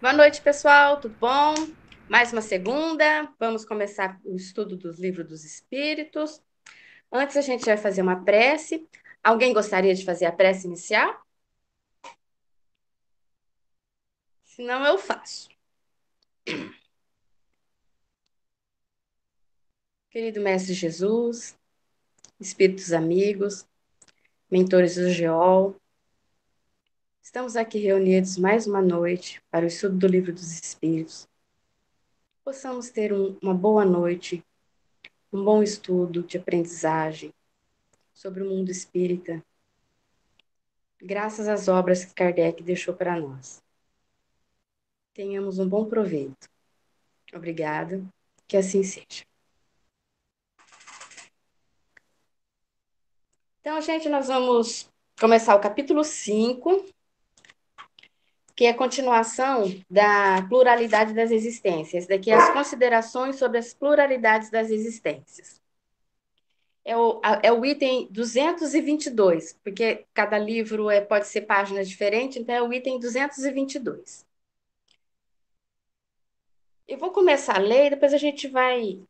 Boa noite, pessoal, tudo bom? Mais uma segunda, vamos começar o estudo dos livros dos Espíritos. Antes, a gente vai fazer uma prece. Alguém gostaria de fazer a prece inicial? Se não, eu faço. Querido Mestre Jesus, Espíritos amigos, mentores do GEOL, estamos aqui reunidos mais uma noite para o estudo do Livro dos Espíritos. Possamos ter um, uma boa noite, um bom estudo de aprendizagem sobre o mundo espírita, graças às obras que Kardec deixou para nós. Tenhamos um bom proveito. Obrigada, que assim seja. Então, gente, nós vamos começar o capítulo 5, que é a continuação da pluralidade das existências. Daqui as considerações sobre as pluralidades das existências. É o, é o item 222, porque cada livro é, pode ser páginas diferentes, então é o item 222. Eu vou começar a ler, depois a gente vai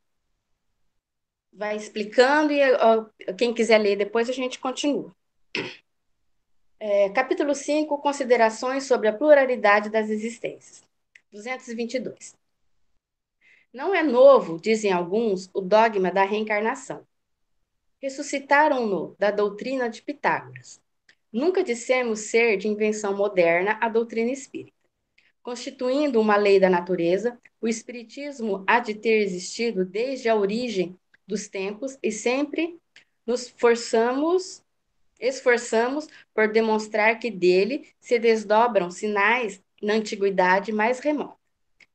vai explicando e ó, quem quiser ler depois a gente continua. É, capítulo 5, considerações sobre a pluralidade das existências. 222. Não é novo, dizem alguns, o dogma da reencarnação. Ressuscitaram-no da doutrina de Pitágoras. Nunca dissemos ser de invenção moderna a doutrina espírita. Constituindo uma lei da natureza, o espiritismo há de ter existido desde a origem dos tempos e sempre nos forçamos, esforçamos por demonstrar que dele se desdobram sinais na antiguidade mais remota.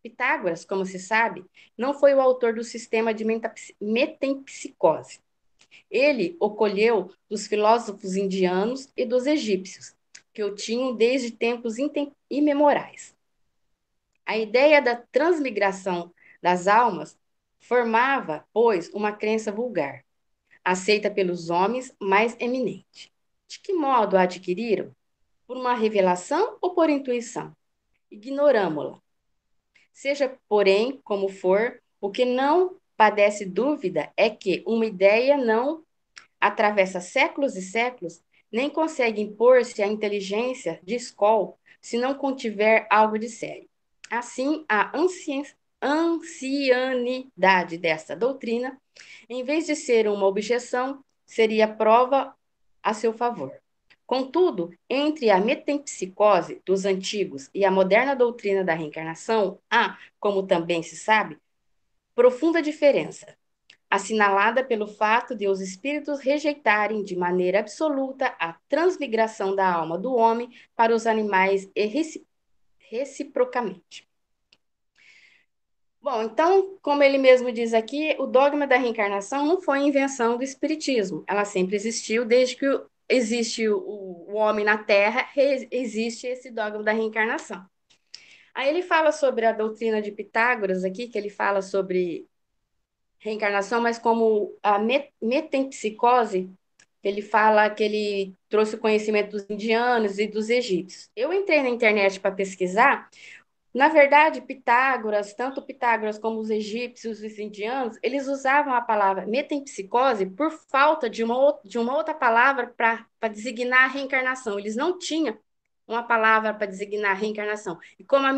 Pitágoras, como se sabe, não foi o autor do sistema de metempsicose. Ele o colheu dos filósofos indianos e dos egípcios, que o tinham desde tempos imemorais. A ideia da transmigração das almas Formava, pois, uma crença vulgar, aceita pelos homens mais eminente. De que modo a adquiriram? Por uma revelação ou por intuição? Ignoramo-la. Seja, porém, como for, o que não padece dúvida é que uma ideia não atravessa séculos e séculos, nem consegue impor-se à inteligência de escola se não contiver algo de sério. Assim, a ancianidade desta doutrina, em vez de ser uma objeção, seria prova a seu favor. Contudo, entre a metempsicose dos antigos e a moderna doutrina da reencarnação, há, como também se sabe, profunda diferença, assinalada pelo fato de os espíritos rejeitarem de maneira absoluta a transmigração da alma do homem para os animais e reciprocamente. Bom, então, como ele mesmo diz aqui, o dogma da reencarnação não foi invenção do espiritismo. Ela sempre existiu, desde que existe o, homem na Terra, existe esse dogma da reencarnação. Aí ele fala sobre a doutrina de Pitágoras aqui, que ele fala sobre reencarnação, mas como a metempsicose, ele fala que ele trouxe o conhecimento dos indianos e dos egípcios. Eu entrei na internet para pesquisar, na verdade, Pitágoras, tanto Pitágoras como os egípcios e os indianos, eles usavam a palavra metempsicose por falta de uma, de uma outra palavra para designar a reencarnação. Eles não tinham uma palavra para designar a reencarnação. E como a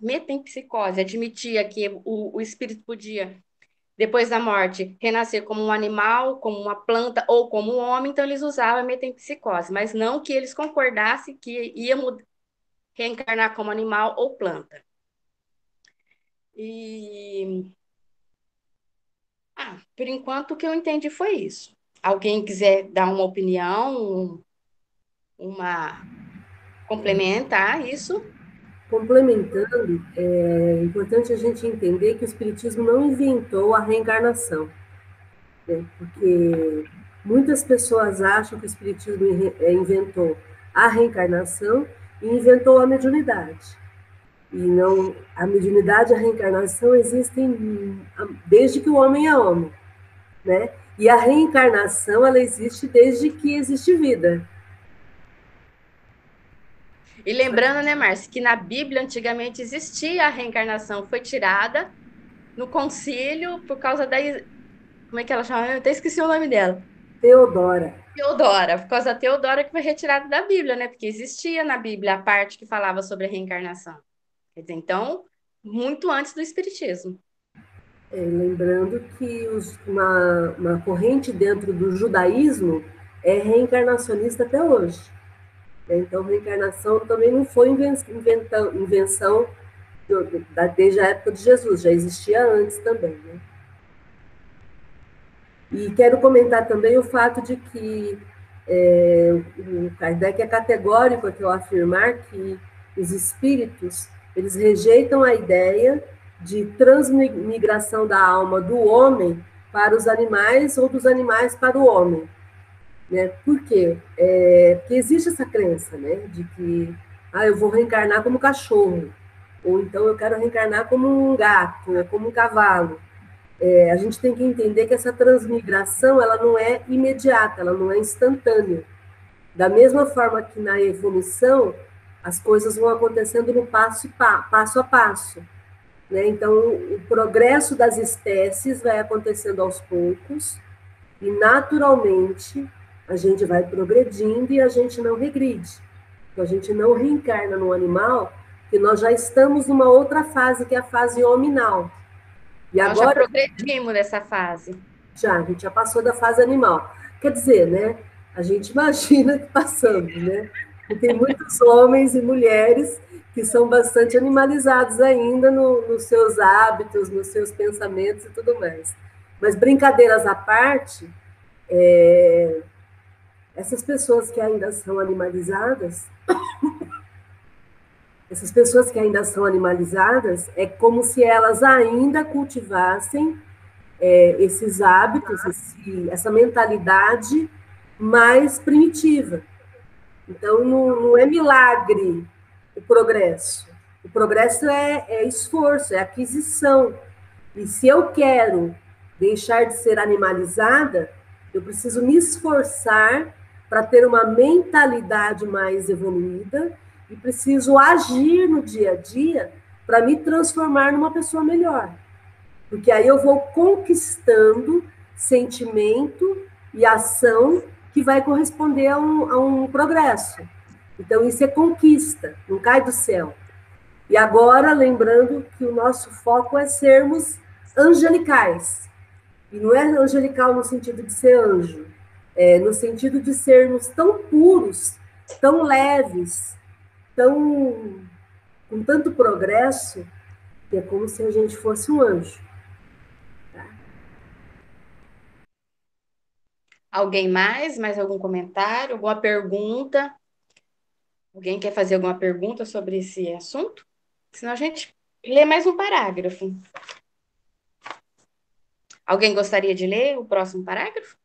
metempsicose admitia que o, o espírito podia, depois da morte, renascer como um animal, como uma planta ou como um homem, então eles usavam a metempsicose, mas não que eles concordassem que ia reencarnar como animal ou planta. E. Ah, por enquanto o que eu entendi foi isso. Alguém quiser dar uma opinião, uma complementar isso? Complementando, é importante a gente entender que o Espiritismo não inventou a reencarnação, né? porque muitas pessoas acham que o Espiritismo inventou a reencarnação e inventou a mediunidade. E não a mediunidade e a reencarnação existem desde que o homem é homem, né? E a reencarnação ela existe desde que existe vida. E lembrando, né, Márcia, que na Bíblia antigamente existia a reencarnação, foi tirada no concílio por causa da. Como é que ela chama? Eu até esqueci o nome dela. Teodora. Teodora, por causa da Teodora que foi retirada da Bíblia, né? Porque existia na Bíblia a parte que falava sobre a reencarnação. Quer dizer, então, muito antes do Espiritismo. É, lembrando que os, uma, uma corrente dentro do judaísmo é reencarnacionista até hoje. Né? Então, reencarnação também não foi invenção, invenção desde a época de Jesus, já existia antes também. Né? E quero comentar também o fato de que é, o Kardec é categórico aqui ao afirmar que os espíritos eles rejeitam a ideia de transmigração da alma do homem para os animais ou dos animais para o homem. Né? Por quê? É, porque existe essa crença né, de que ah, eu vou reencarnar como cachorro, ou então eu quero reencarnar como um gato, como um cavalo. É, a gente tem que entender que essa transmigração ela não é imediata, ela não é instantânea. Da mesma forma que na evolução, as coisas vão acontecendo no passo, passo a passo. Né? Então, o progresso das espécies vai acontecendo aos poucos, e naturalmente a gente vai progredindo e a gente não regride. Então, a gente não reencarna no animal, que nós já estamos numa outra fase, que é a fase hominal. E nós agora, já progredimos nessa fase. Já, a gente já passou da fase animal. Quer dizer, né? A gente imagina que passamos, né? E tem muitos homens e mulheres que são bastante animalizados ainda no, nos seus hábitos, nos seus pensamentos e tudo mais. Mas brincadeiras à parte, é, essas pessoas que ainda são animalizadas, essas pessoas que ainda são animalizadas, é como se elas ainda cultivassem é, esses hábitos, esse, essa mentalidade mais primitiva. Então, não, não, é milagre o progresso. O progresso é, é esforço, é aquisição. E se eu quero deixar de ser animalizada, eu preciso me esforçar para ter uma mentalidade mais evoluída e preciso agir no dia a dia para me transformar numa pessoa melhor. Porque aí eu vou conquistando sentimento e ação que vai corresponder a um, a um progresso. Então, isso é conquista, não cai do céu. E agora, lembrando que o nosso foco é sermos angelicais. E não é angelical no sentido de ser anjo, é, no sentido de sermos tão puros, tão leves, tão com tanto progresso, que é como se a gente fosse um anjo. Tá? Alguém mais? Mais algum comentário? Alguma pergunta? Alguém quer fazer alguma pergunta sobre esse assunto? Senão a gente lê mais um parágrafo. Alguém gostaria de ler o próximo parágrafo?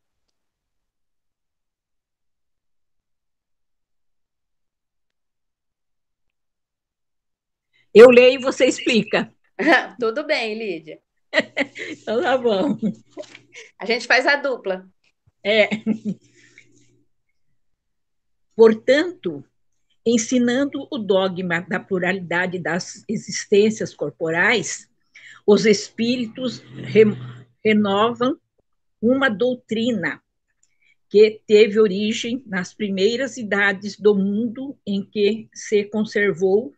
Eu leio e você explica. Tudo bem, Lídia. então tá bom. A gente faz a dupla. É. Portanto, ensinando o dogma da pluralidade das existências corporais, os espíritos re renovam uma doutrina que teve origem nas primeiras idades do mundo em que se conservou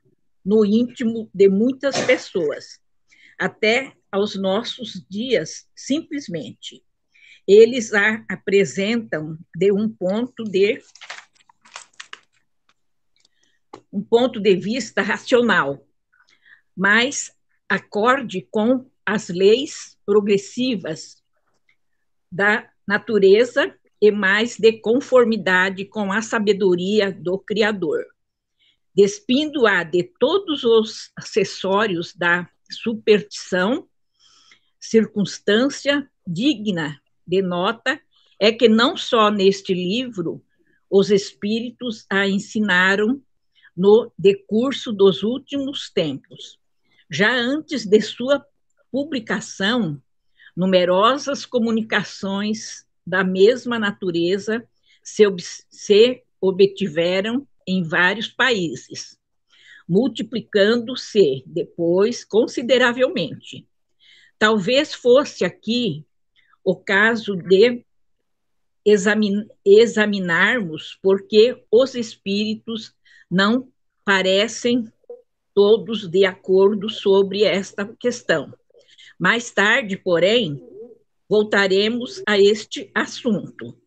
no íntimo de muitas pessoas, até aos nossos dias, simplesmente. Eles a apresentam de um ponto de um ponto de vista racional, mas acorde com as leis progressivas da natureza e mais de conformidade com a sabedoria do Criador despindo-a de todos os acessórios da superstição, circunstância digna de nota é que não só neste livro os espíritos a ensinaram no decurso dos últimos tempos. Já antes de sua publicação, numerosas comunicações da mesma natureza se, se obtiveram em vários países, multiplicando-se depois consideravelmente. Talvez fosse aqui o caso de examin examinarmos porque os espíritos não parecem todos de acordo sobre esta questão. Mais tarde, porém, voltaremos a este assunto.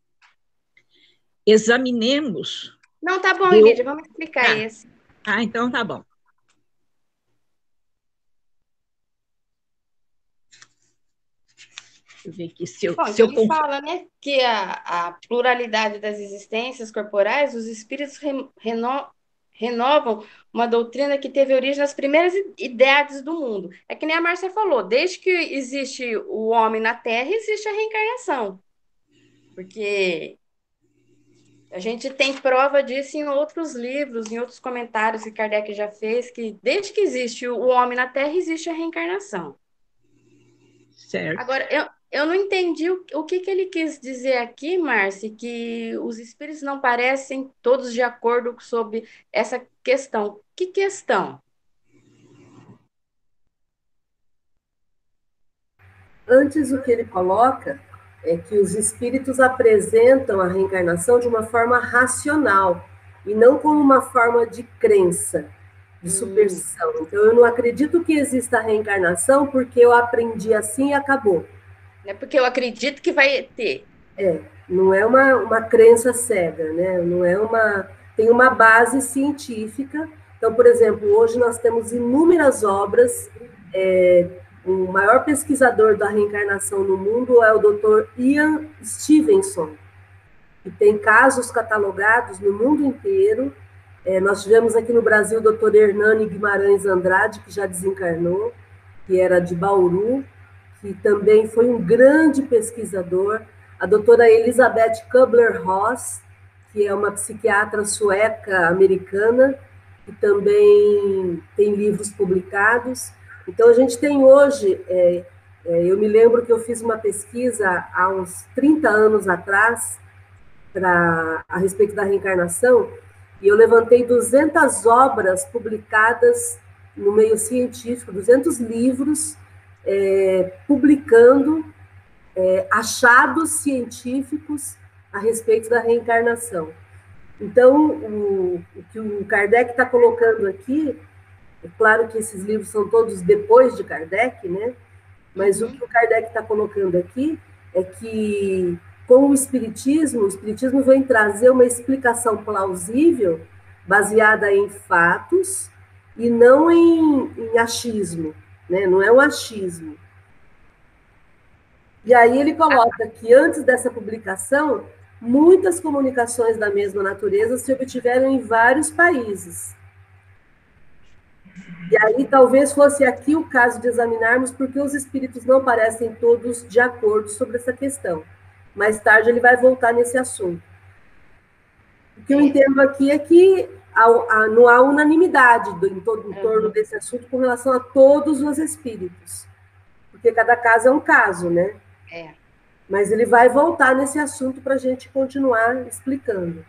Examinemos. Não, tá bom, Lídia, vamos explicar ah. esse. Ah, então tá bom. Deixa eu ver aqui se eu. Bom, se então eu ele fala né, que a, a, pluralidade das existências corporais, os espíritos re, reno, renovam uma doutrina que teve origem nas primeiras ideias do mundo. É que nem a Márcia falou, desde que existe o homem na Terra, existe a reencarnação. Porque a gente tem prova disso em outros livros, em outros comentários que Kardec já fez, que desde que existe o homem na Terra, existe a reencarnação. Certo. Agora, eu, eu não entendi o, o que, que ele quis dizer aqui, Márcia, que os espíritos não parecem todos de acordo sobre essa questão. Que questão? Antes, o que ele coloca é que os espíritos apresentam a reencarnação de uma forma racional e não como uma forma de crença, de hum. superstição. Então, eu não acredito que exista a reencarnação porque eu aprendi assim e acabou. É porque eu acredito que vai ter. É, não é uma, uma crença cega, né? Não é uma. Tem uma base científica. Então, por exemplo, hoje nós temos inúmeras obras. É, o maior pesquisador da reencarnação no mundo é o Dr. Ian Stevenson, que tem casos catalogados no mundo inteiro. É, nós tivemos aqui no Brasil o Dr. Hernani Guimarães Andrade, que já desencarnou, que era de Bauru, que também foi um grande pesquisador, a doutora Elizabeth Kubler-Ross, que é uma psiquiatra sueca americana, que também tem livros publicados. Então, a gente tem hoje, é, é, eu me lembro que eu fiz uma pesquisa há uns 30 anos atrás pra, a respeito da reencarnação, e eu levantei 200 obras publicadas no meio científico, 200 livros é, publicando é, achados científicos a respeito da reencarnação. Então, o, o que o Kardec está colocando aqui, é claro que esses livros são todos depois de Kardec, né? Mas uhum. o que o Kardec está colocando aqui é que, com o Espiritismo, o Espiritismo vem trazer uma explicação plausível, baseada em fatos e não em, em achismo né? não é um achismo. E aí ele coloca que antes dessa publicação, muitas comunicações da mesma natureza se obtiveram em vários países. E aí talvez fosse aqui o caso de examinarmos porque os espíritos não parecem todos de acordo sobre essa questão. Mais tarde ele vai voltar nesse assunto. O que eu entendo aqui é que não há unanimidade do, em, todo, em torno desse assunto com relação a todos os espíritos, porque cada caso é um caso, né? É. Mas ele vai voltar nesse assunto para a gente continuar explicando.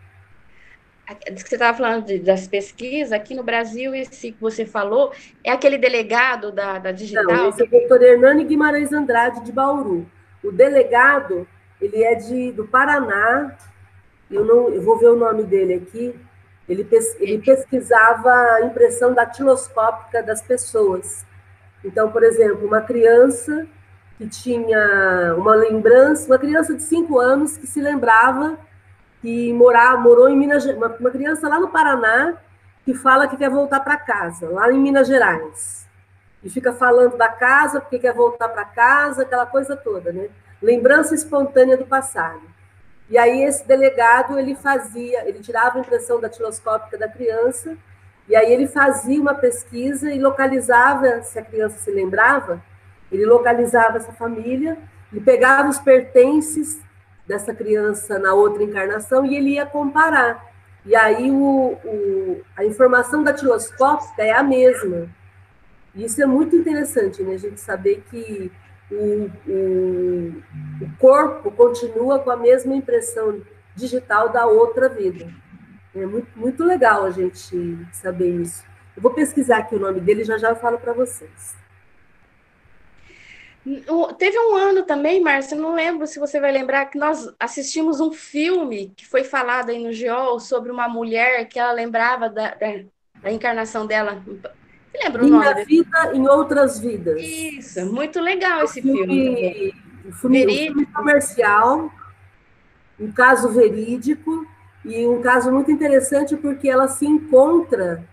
Diz que você estava falando de, das pesquisas, aqui no Brasil, esse que você falou, é aquele delegado da, da Digital? Não, esse é o doutor Hernani Guimarães Andrade, de Bauru. O delegado, ele é de, do Paraná, eu, não, eu vou ver o nome dele aqui, ele, pes, ele pesquisava a impressão datiloscópica das pessoas. Então, por exemplo, uma criança que tinha uma lembrança, uma criança de cinco anos que se lembrava que morar, morou em Minas uma, uma criança lá no Paraná que fala que quer voltar para casa, lá em Minas Gerais. E fica falando da casa, porque quer voltar para casa, aquela coisa toda, né? Lembrança espontânea do passado. E aí esse delegado, ele fazia, ele tirava a impressão datiloscópica da criança, e aí ele fazia uma pesquisa e localizava, se a criança se lembrava, ele localizava essa família, e pegava os pertences dessa criança na outra encarnação e ele ia comparar. E aí o, o, a informação datiloscópica é a mesma. E isso é muito interessante, né? A gente saber que o, o, o corpo continua com a mesma impressão digital da outra vida. É muito, muito legal a gente saber isso. Eu vou pesquisar aqui o nome dele e já já eu falo para vocês. Teve um ano também, Márcia, não lembro se você vai lembrar, que nós assistimos um filme que foi falado aí no GEOL sobre uma mulher que ela lembrava da, da, da encarnação dela. Você lembra o Minha nome? vida em outras vidas. Isso, muito legal esse filme, filme. Um filme, um filme comercial, um caso verídico e um caso muito interessante porque ela se encontra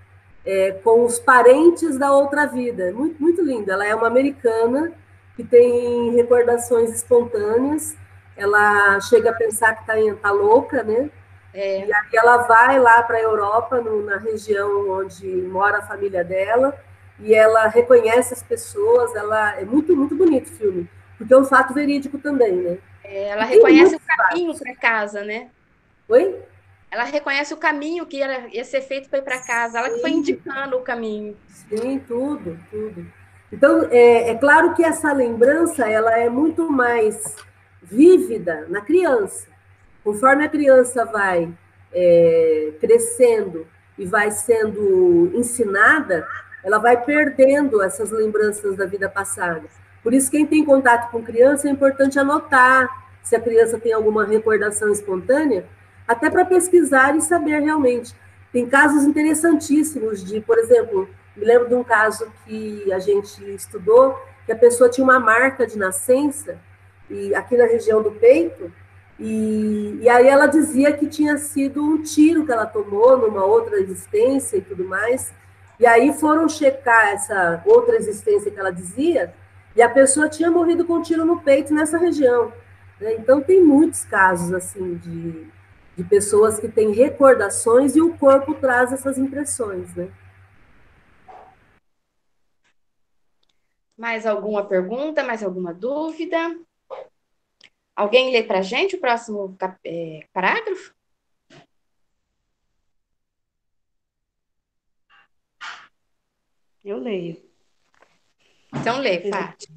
é, com os parentes da outra vida. Muito, muito lindo. Ela é uma americana que tem recordações espontâneas. Ela chega a pensar que está tá louca, né? É. E aí ela vai lá para a Europa, no, na região onde mora a família dela, e ela reconhece as pessoas. Ela é muito muito bonito o filme, porque é um fato verídico também, né? É, ela reconhece o caminho para casa, né? Oi? Ela reconhece o caminho que ia, ia ser feito para ir para casa. Ela que foi indicando o caminho. Sim, tudo, tudo. Então, é, é, claro que essa lembrança ela é muito mais vívida na criança. Conforme a criança vai é, crescendo e vai sendo ensinada, ela vai perdendo essas lembranças da vida passada. Por isso, quem tem contato com criança é importante anotar se a criança tem alguma recordação espontânea, até para pesquisar e saber realmente. Tem casos interessantíssimos de, por exemplo, me lembro de um caso que a gente estudou, que a pessoa tinha uma marca de nascença, e aqui na região do peito, e, e aí ela dizia que tinha sido um tiro que ela tomou numa outra existência e tudo mais. E aí foram checar essa outra existência que ela dizia, e a pessoa tinha morrido com um tiro no peito nessa região. Né? Então tem muitos casos assim de, de pessoas que têm recordações e o corpo traz essas impressões, né? Mais alguma pergunta? Mais alguma dúvida? Alguém lê para a gente o próximo é, parágrafo? Eu leio. Então lê, Fátima.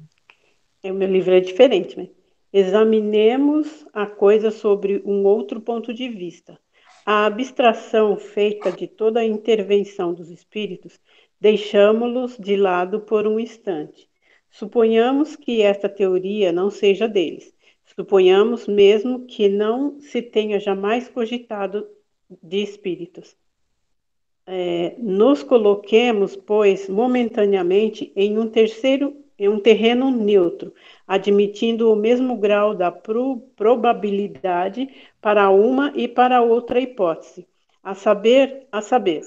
O meu livro é diferente, né? Examinemos a coisa sobre um outro ponto de vista. A abstração feita de toda a intervenção dos espíritos, deixamos-los de lado por um instante Suponhamos que esta teoria não seja deles. Suponhamos mesmo que não se tenha jamais cogitado de espíritos. É, nos coloquemos, pois, momentaneamente em um terceiro, em um terreno neutro, admitindo o mesmo grau da pro, probabilidade para uma e para outra hipótese, a saber, a saber,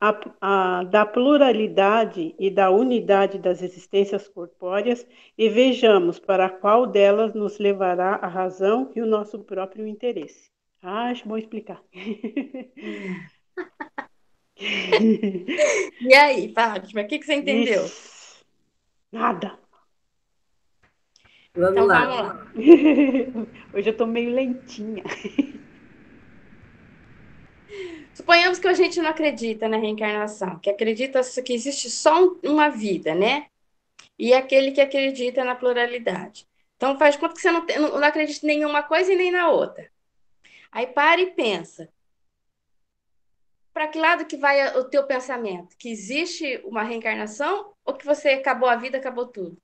a, a, da pluralidade e da unidade das existências corpóreas e vejamos para qual delas nos levará a razão e o nosso próprio interesse. Ah, acho bom explicar. e aí, Fátima, o que, que você entendeu? Isso. Nada. Vamos então, lá. Vamos lá. Hoje eu estou meio lentinha. Suponhamos que a gente não acredita na reencarnação, que acredita que existe só uma vida, né? E aquele que acredita na pluralidade. Então faz conta que você não, não, não acredita em nenhuma coisa e nem na outra. Aí para e pensa. Para que lado que vai o teu pensamento? Que existe uma reencarnação ou que você acabou a vida, acabou tudo?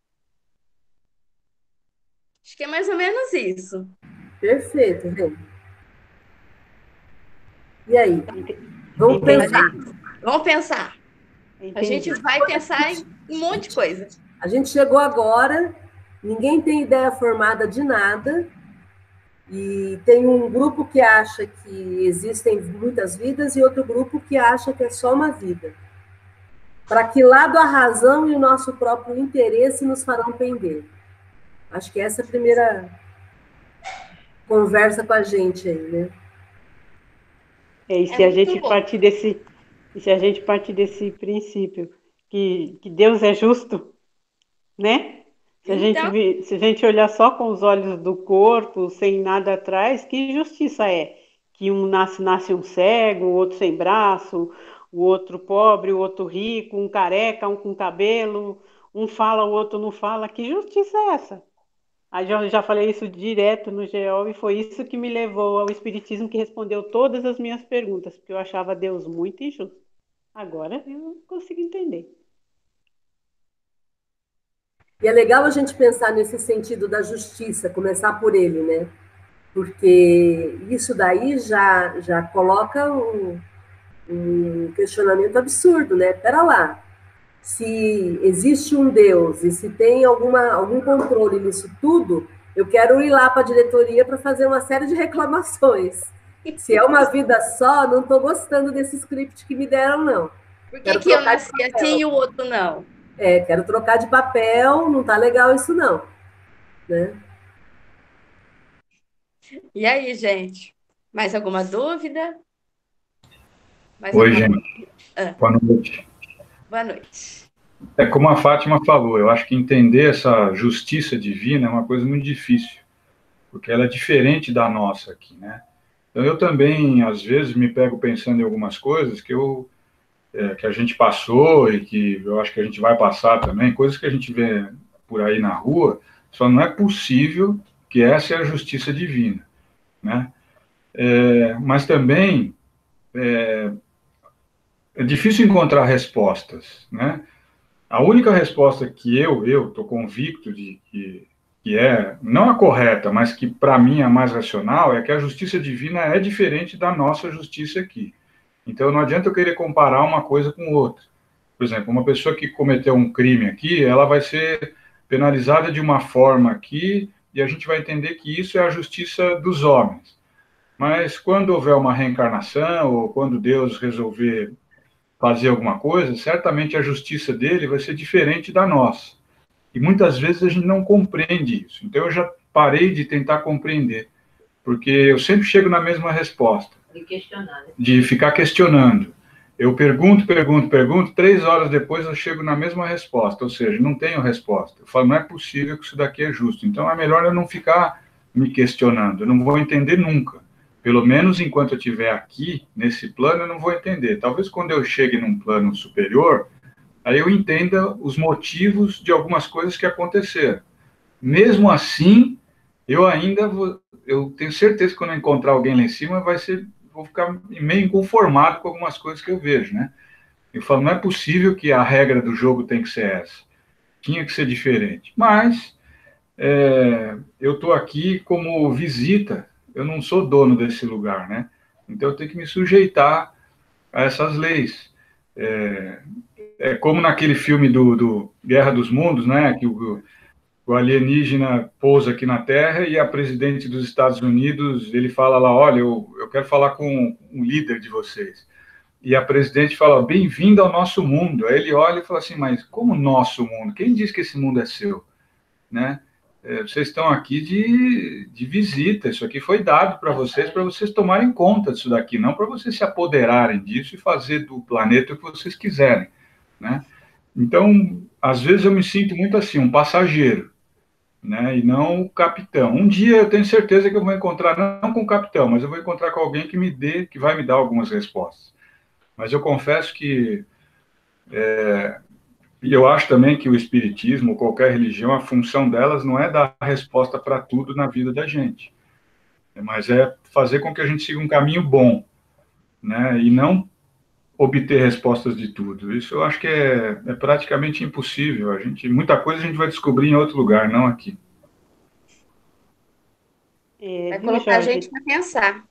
Acho que é mais ou menos isso. Perfeito, gente. E aí? Vamos pensar. Vamos pensar. Entendi. A gente vai pensar em um monte de coisa. A gente chegou agora, ninguém tem ideia formada de nada, e tem um grupo que acha que existem muitas vidas e outro grupo que acha que é só uma vida. Para que lado a razão e o nosso próprio interesse nos farão pender? Acho que essa é a primeira conversa com a gente aí, né? É, e se é a gente bom. partir desse, se a gente partir desse princípio que, que Deus é justo, né? Se a, então... gente, se a gente olhar só com os olhos do corpo, sem nada atrás, que justiça é? Que um nasce, nasce um cego, o outro sem braço, o outro pobre, o outro rico, um careca, um com cabelo, um fala, o outro não fala. Que justiça é essa? Aí já, já falei isso direto no GEO e foi isso que me levou ao Espiritismo que respondeu todas as minhas perguntas, porque eu achava Deus muito injusto. Agora eu consigo entender. E é legal a gente pensar nesse sentido da justiça, começar por ele, né? Porque isso daí já, já coloca um, um questionamento absurdo, né? Pera lá, se existe um Deus e se tem alguma, algum controle nisso tudo, eu quero ir lá para a diretoria para fazer uma série de reclamações. Se é uma vida só, não estou gostando desse script que me deram, não. Por que, que eu nasci assim e o outro não? É, quero trocar de papel, não tá legal isso não. Né? E aí, gente? Mais alguma dúvida? Mais Oi, alguma... gente. Ah. Boa noite. Boa noite. É como a Fátima falou, eu acho que entender essa justiça divina é uma coisa muito difícil, porque ela é diferente da nossa aqui, né? Então eu também, às vezes, me pego pensando em algumas coisas que eu é, que a gente passou e que eu acho que a gente vai passar também, coisas que a gente vê por aí na rua, só não é possível que essa é a justiça divina, né? É, mas também é, é, difícil encontrar respostas, né? A única resposta que eu eu estou convicto de que, que é não a correta, mas que para mim é a mais racional é que a justiça divina é diferente da nossa justiça aqui. Então não adianta eu querer comparar uma coisa com outra. Por exemplo, uma pessoa que cometeu um crime aqui, ela vai ser penalizada de uma forma aqui e a gente vai entender que isso é a justiça dos homens. Mas quando houver uma reencarnação ou quando Deus resolver fazer alguma coisa, certamente a justiça dele vai ser diferente da nossa. E muitas vezes a gente não compreende isso. Então eu já parei de tentar compreender, porque eu sempre chego na mesma resposta. De questionar. Né? De ficar questionando. Eu pergunto, pergunto, pergunto, três horas depois eu chego na mesma resposta, ou seja, não tenho resposta. Eu falo, não é possível que isso daqui é justo. Então é melhor eu não ficar me questionando, eu não vou entender nunca. Pelo menos enquanto eu estiver aqui, nesse plano, eu não vou entender. Talvez quando eu chegue num plano superior, aí eu entenda os motivos de algumas coisas que aconteceram. Mesmo assim, eu ainda vou, eu tenho certeza que quando eu encontrar alguém lá em cima, vai ser, vou ficar meio inconformado com algumas coisas que eu vejo, né? Eu falo, não é possível que a regra do jogo tem que ser essa. Tinha que ser diferente. Mas é, eu estou aqui como visita eu não sou dono desse lugar, né? Então eu tenho que me sujeitar a essas leis. É, é como naquele filme do, do, Guerra dos Mundos, né? Que o, o alienígena pousa aqui na Terra e a presidente dos Estados Unidos ele fala lá, olha, eu, eu quero falar com um líder de vocês. E a presidente fala, bem-vindo ao nosso mundo. Aí ele olha e fala assim, mas como nosso mundo? Quem diz que esse mundo é seu? Né? É, vocês estão aqui de, de visita, isso aqui foi dado para vocês, para vocês tomarem conta disso daqui, não para vocês se apoderarem disso e fazer do planeta o que vocês quiserem, né? Então, às vezes eu me sinto muito assim, um passageiro, né, e não o capitão. Um dia eu tenho certeza que eu vou encontrar, não com o capitão, mas eu vou encontrar com alguém que me dê, que vai me dar algumas respostas. Mas eu confesso que é, e eu acho também que o espiritismo, qualquer religião, a função delas não é dar resposta para tudo na vida da gente, mas é fazer com que a gente siga um caminho bom, né? E não obter respostas de tudo. Isso eu acho que é, é praticamente impossível. A gente, muita coisa a gente vai descobrir em outro lugar, não aqui. É, vai colocar a gente para pensar.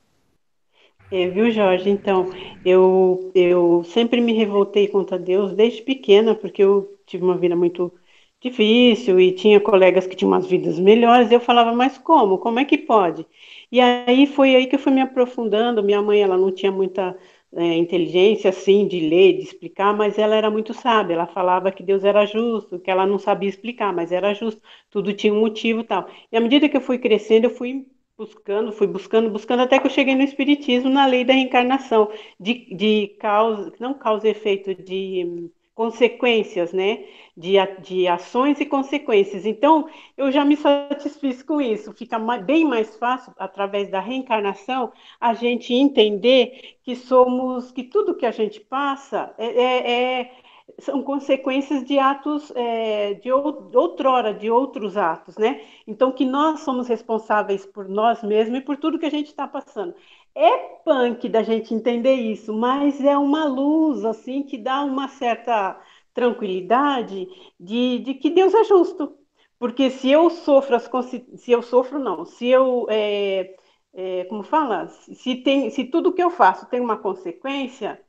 É, viu, Jorge? Então, eu, eu sempre me revoltei contra Deus desde pequena, porque eu tive uma vida muito difícil e tinha colegas que tinham umas vidas melhores. Eu falava, mas como? Como é que pode? E aí foi aí que eu fui me aprofundando. Minha mãe, ela não tinha muita é, inteligência, assim, de ler, de explicar, mas ela era muito sábia. Ela falava que Deus era justo, que ela não sabia explicar, mas era justo. Tudo tinha um motivo e tal. E à medida que eu fui crescendo, eu fui buscando, fui buscando, buscando, até que eu cheguei no Espiritismo, na lei da reencarnação, de, de causa, não causa e efeito, de hum, consequências, né? De, de ações e consequências. Então, eu já me satisfiz com isso. Fica bem mais fácil, através da reencarnação, a gente entender que somos, que tudo que a gente passa é, é, é são consequências de atos é, de outrora, de outros atos, né? Então, que nós somos responsáveis por nós mesmos e por tudo que a gente está passando. É punk da gente entender isso, mas é uma luz, assim, que dá uma certa tranquilidade de, de que Deus é justo. Porque se eu sofro, as, se eu sofro, não, se eu, é, é, como fala, se, tem, se tudo que eu faço tem uma consequência,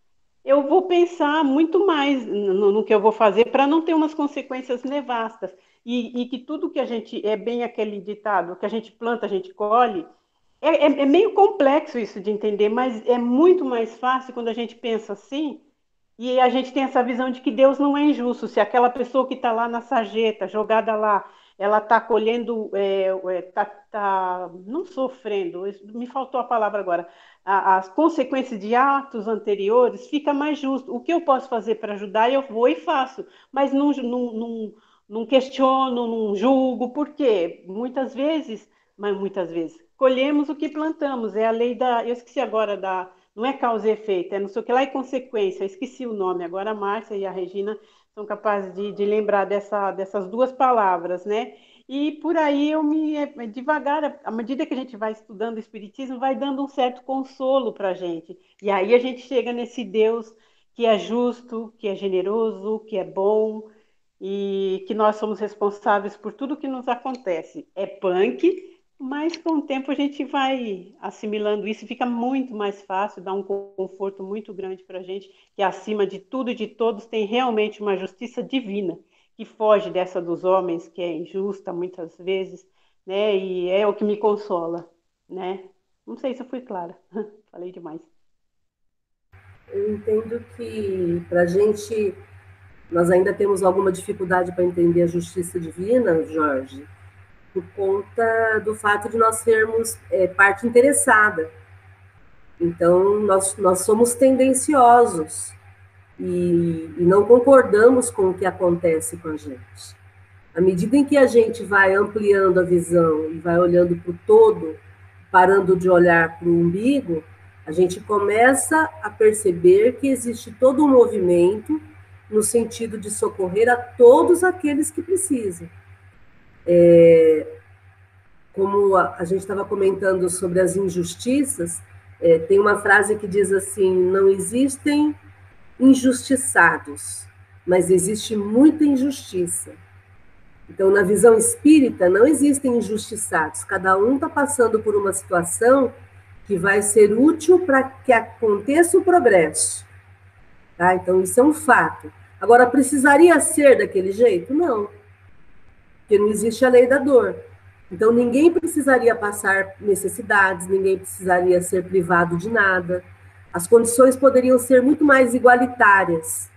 eu vou pensar muito mais no, no que eu vou fazer para não ter umas consequências nevastas. E, e, que tudo que a gente, é bem aquele ditado, que a gente planta, a gente colhe, é, é, é meio complexo isso de entender, mas é muito mais fácil quando a gente pensa assim, e a gente tem essa visão de que Deus não é injusto. Se aquela pessoa que está lá na sarjeta, jogada lá, ela está colhendo, está é, é, tá, tá, não sofrendo, me faltou a palavra agora, as consequências de atos anteriores, fica mais justo. O que eu posso fazer para ajudar, eu vou e faço, mas não, não, não, não questiono, não julgo, por quê? Muitas vezes, mas muitas vezes, colhemos o que plantamos, é a lei da, eu esqueci agora da, não é causa e efeito, é não sei o que lá e consequência, eu esqueci o nome, agora a Márcia e a Regina são capazes de, de lembrar dessa, dessas duas palavras, né? E por aí eu me é, é, devagar, à medida que a gente vai estudando o Espiritismo, vai dando um certo consolo para a gente. E aí a gente chega nesse Deus que é justo, que é generoso, que é bom e que nós somos responsáveis por tudo que nos acontece. É punk, mas com o tempo a gente vai assimilando isso fica muito mais fácil, dá um conforto muito grande para a gente, que acima de tudo e de todos tem realmente uma justiça divina que foge dessa dos homens, que é injusta muitas vezes, né? E é o que me consola, né? Não sei se eu fui clara, falei demais. Eu entendo que para a gente nós ainda temos alguma dificuldade para entender a justiça divina, Jorge, por conta do fato de nós sermos é, parte interessada. Então, nós, nós somos tendenciosos e, e não concordamos com o que acontece com a gente. À medida em que a gente vai ampliando a visão e vai olhando para o todo, parando de olhar para o umbigo, a gente começa a perceber que existe todo um movimento no sentido de socorrer a todos aqueles que precisam. É, como a, a gente estava comentando sobre as injustiças, é, tem uma frase que diz assim: não existem injustiçados, mas existe muita injustiça. Então, na visão espírita, não existem injustiçados. Cada um está passando por uma situação que vai ser útil para que aconteça o progresso. Tá? Então, isso é um fato. Agora, precisaria ser daquele jeito? Não. Porque não existe a lei da dor. Então, ninguém precisaria passar necessidades, ninguém precisaria ser privado de nada as condições poderiam ser muito mais igualitárias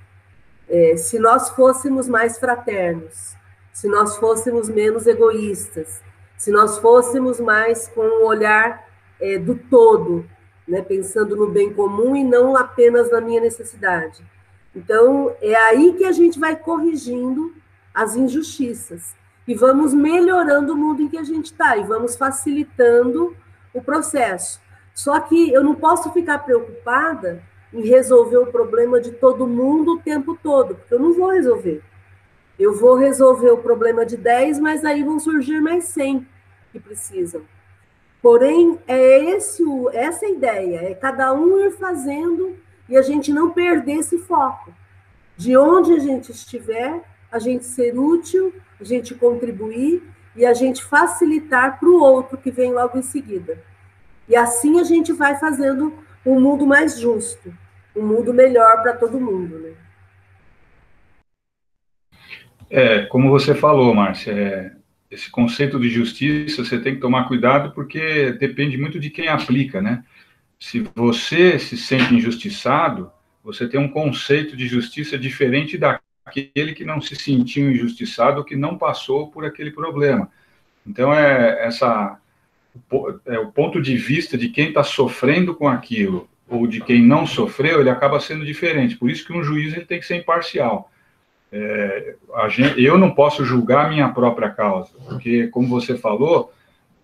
é, se nós fôssemos mais fraternos, se nós fôssemos menos egoístas, se nós fôssemos mais com o um olhar é, do todo, né, pensando no bem comum e não apenas na minha necessidade. Então, é aí que a gente vai corrigindo as injustiças e vamos melhorando o mundo em que a gente está e vamos facilitando o processo. Só que eu não posso ficar preocupada em resolver o problema de todo mundo o tempo todo, porque eu não vou resolver. Eu vou resolver o problema de 10, mas aí vão surgir mais 100 que precisam. Porém, é esse o, essa a ideia, é cada um ir fazendo e a gente não perder esse foco. De onde a gente estiver, a gente ser útil, a gente contribuir e a gente facilitar para o outro que vem logo em seguida. E assim a gente vai fazendo um mundo mais justo, um mundo melhor para todo mundo, né? É, como você falou, Márcia, é, esse conceito de justiça você tem que tomar cuidado porque depende muito de quem aplica, né? Se você se sente injustiçado, você tem um conceito de justiça diferente daquele que não se sentiu injustiçado, que não passou por aquele problema. Então, é essa o ponto de vista de quem está sofrendo com aquilo ou de quem não sofreu, ele acaba sendo diferente. Por isso que um juiz ele tem que ser imparcial. É, gente, eu não posso julgar a minha própria causa, porque, como você falou,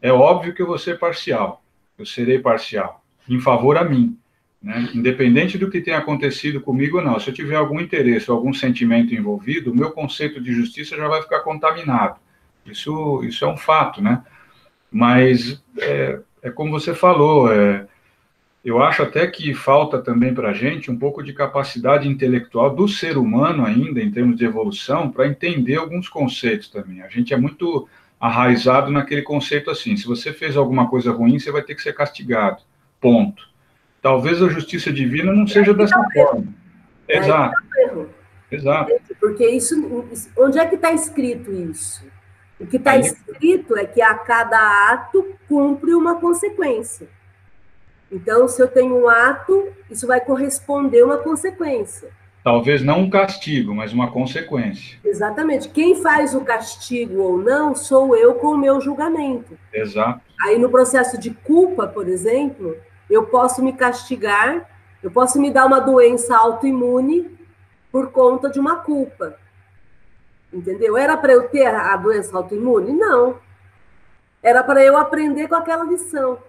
é óbvio que eu vou ser parcial. Eu serei parcial, em favor a mim. Né? Independente do que tenha acontecido comigo ou não, se eu tiver algum interesse ou algum sentimento envolvido, o meu conceito de justiça já vai ficar contaminado. Isso, isso é um fato, né? Mas é, é como você falou, é, eu acho até que falta também para a gente um pouco de capacidade intelectual do ser humano ainda, em termos de evolução, para entender alguns conceitos também. A gente é muito arraizado naquele conceito assim, se você fez alguma coisa ruim, você vai ter que ser castigado, ponto. Talvez a justiça divina não seja dessa forma. Exato. Exato. Porque isso, onde é que está escrito isso? O que está escrito é que a cada ato cumpre uma consequência. Então, se eu tenho um ato, isso vai corresponder a uma consequência. Talvez não um castigo, mas uma consequência. Exatamente. Quem faz o castigo ou não sou eu com o meu julgamento. Exato. Aí, no processo de culpa, por exemplo, eu posso me castigar, eu posso me dar uma doença autoimune por conta de uma culpa. Entendeu? Era para eu ter a doença autoimune? Não. Era para eu aprender com aquela lição.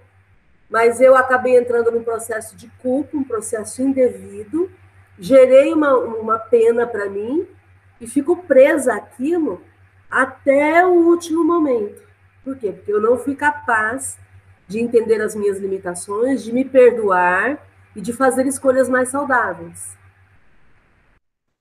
Mas eu acabei entrando num processo de culpa, um processo indevido, gerei uma, uma pena para mim e fico presa àquilo até o último momento. Por quê? Porque eu não fui capaz de entender as minhas limitações, de me perdoar e de fazer escolhas mais saudáveis.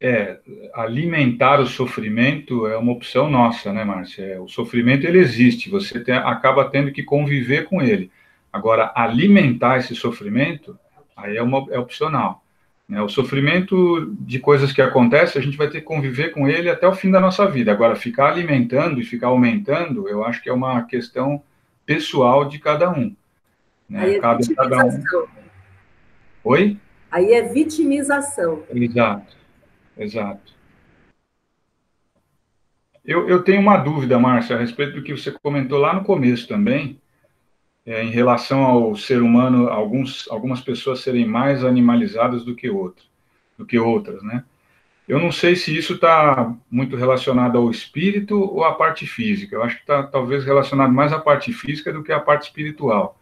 É, alimentar o sofrimento é uma opção nossa, né, Márcia? É, o sofrimento ele existe, você tem, acaba tendo que conviver com ele. Agora, alimentar esse sofrimento, aí é, uma, é opcional. Né? O sofrimento de coisas que acontecem, a gente vai ter que conviver com ele até o fim da nossa vida. Agora, ficar alimentando e ficar aumentando, eu acho que é uma questão pessoal de cada um. Né? Aí é cada um. Oi? Aí é vitimização. Exato, exato. Eu, eu tenho uma dúvida, Márcia, a respeito do que você comentou lá no começo também, é, em relação ao ser humano, alguns, algumas pessoas serem mais animalizadas do que outras, do que outras, né? Eu não sei se isso está muito relacionado ao espírito ou à parte física. Eu acho que está talvez relacionado mais à parte física do que à parte espiritual.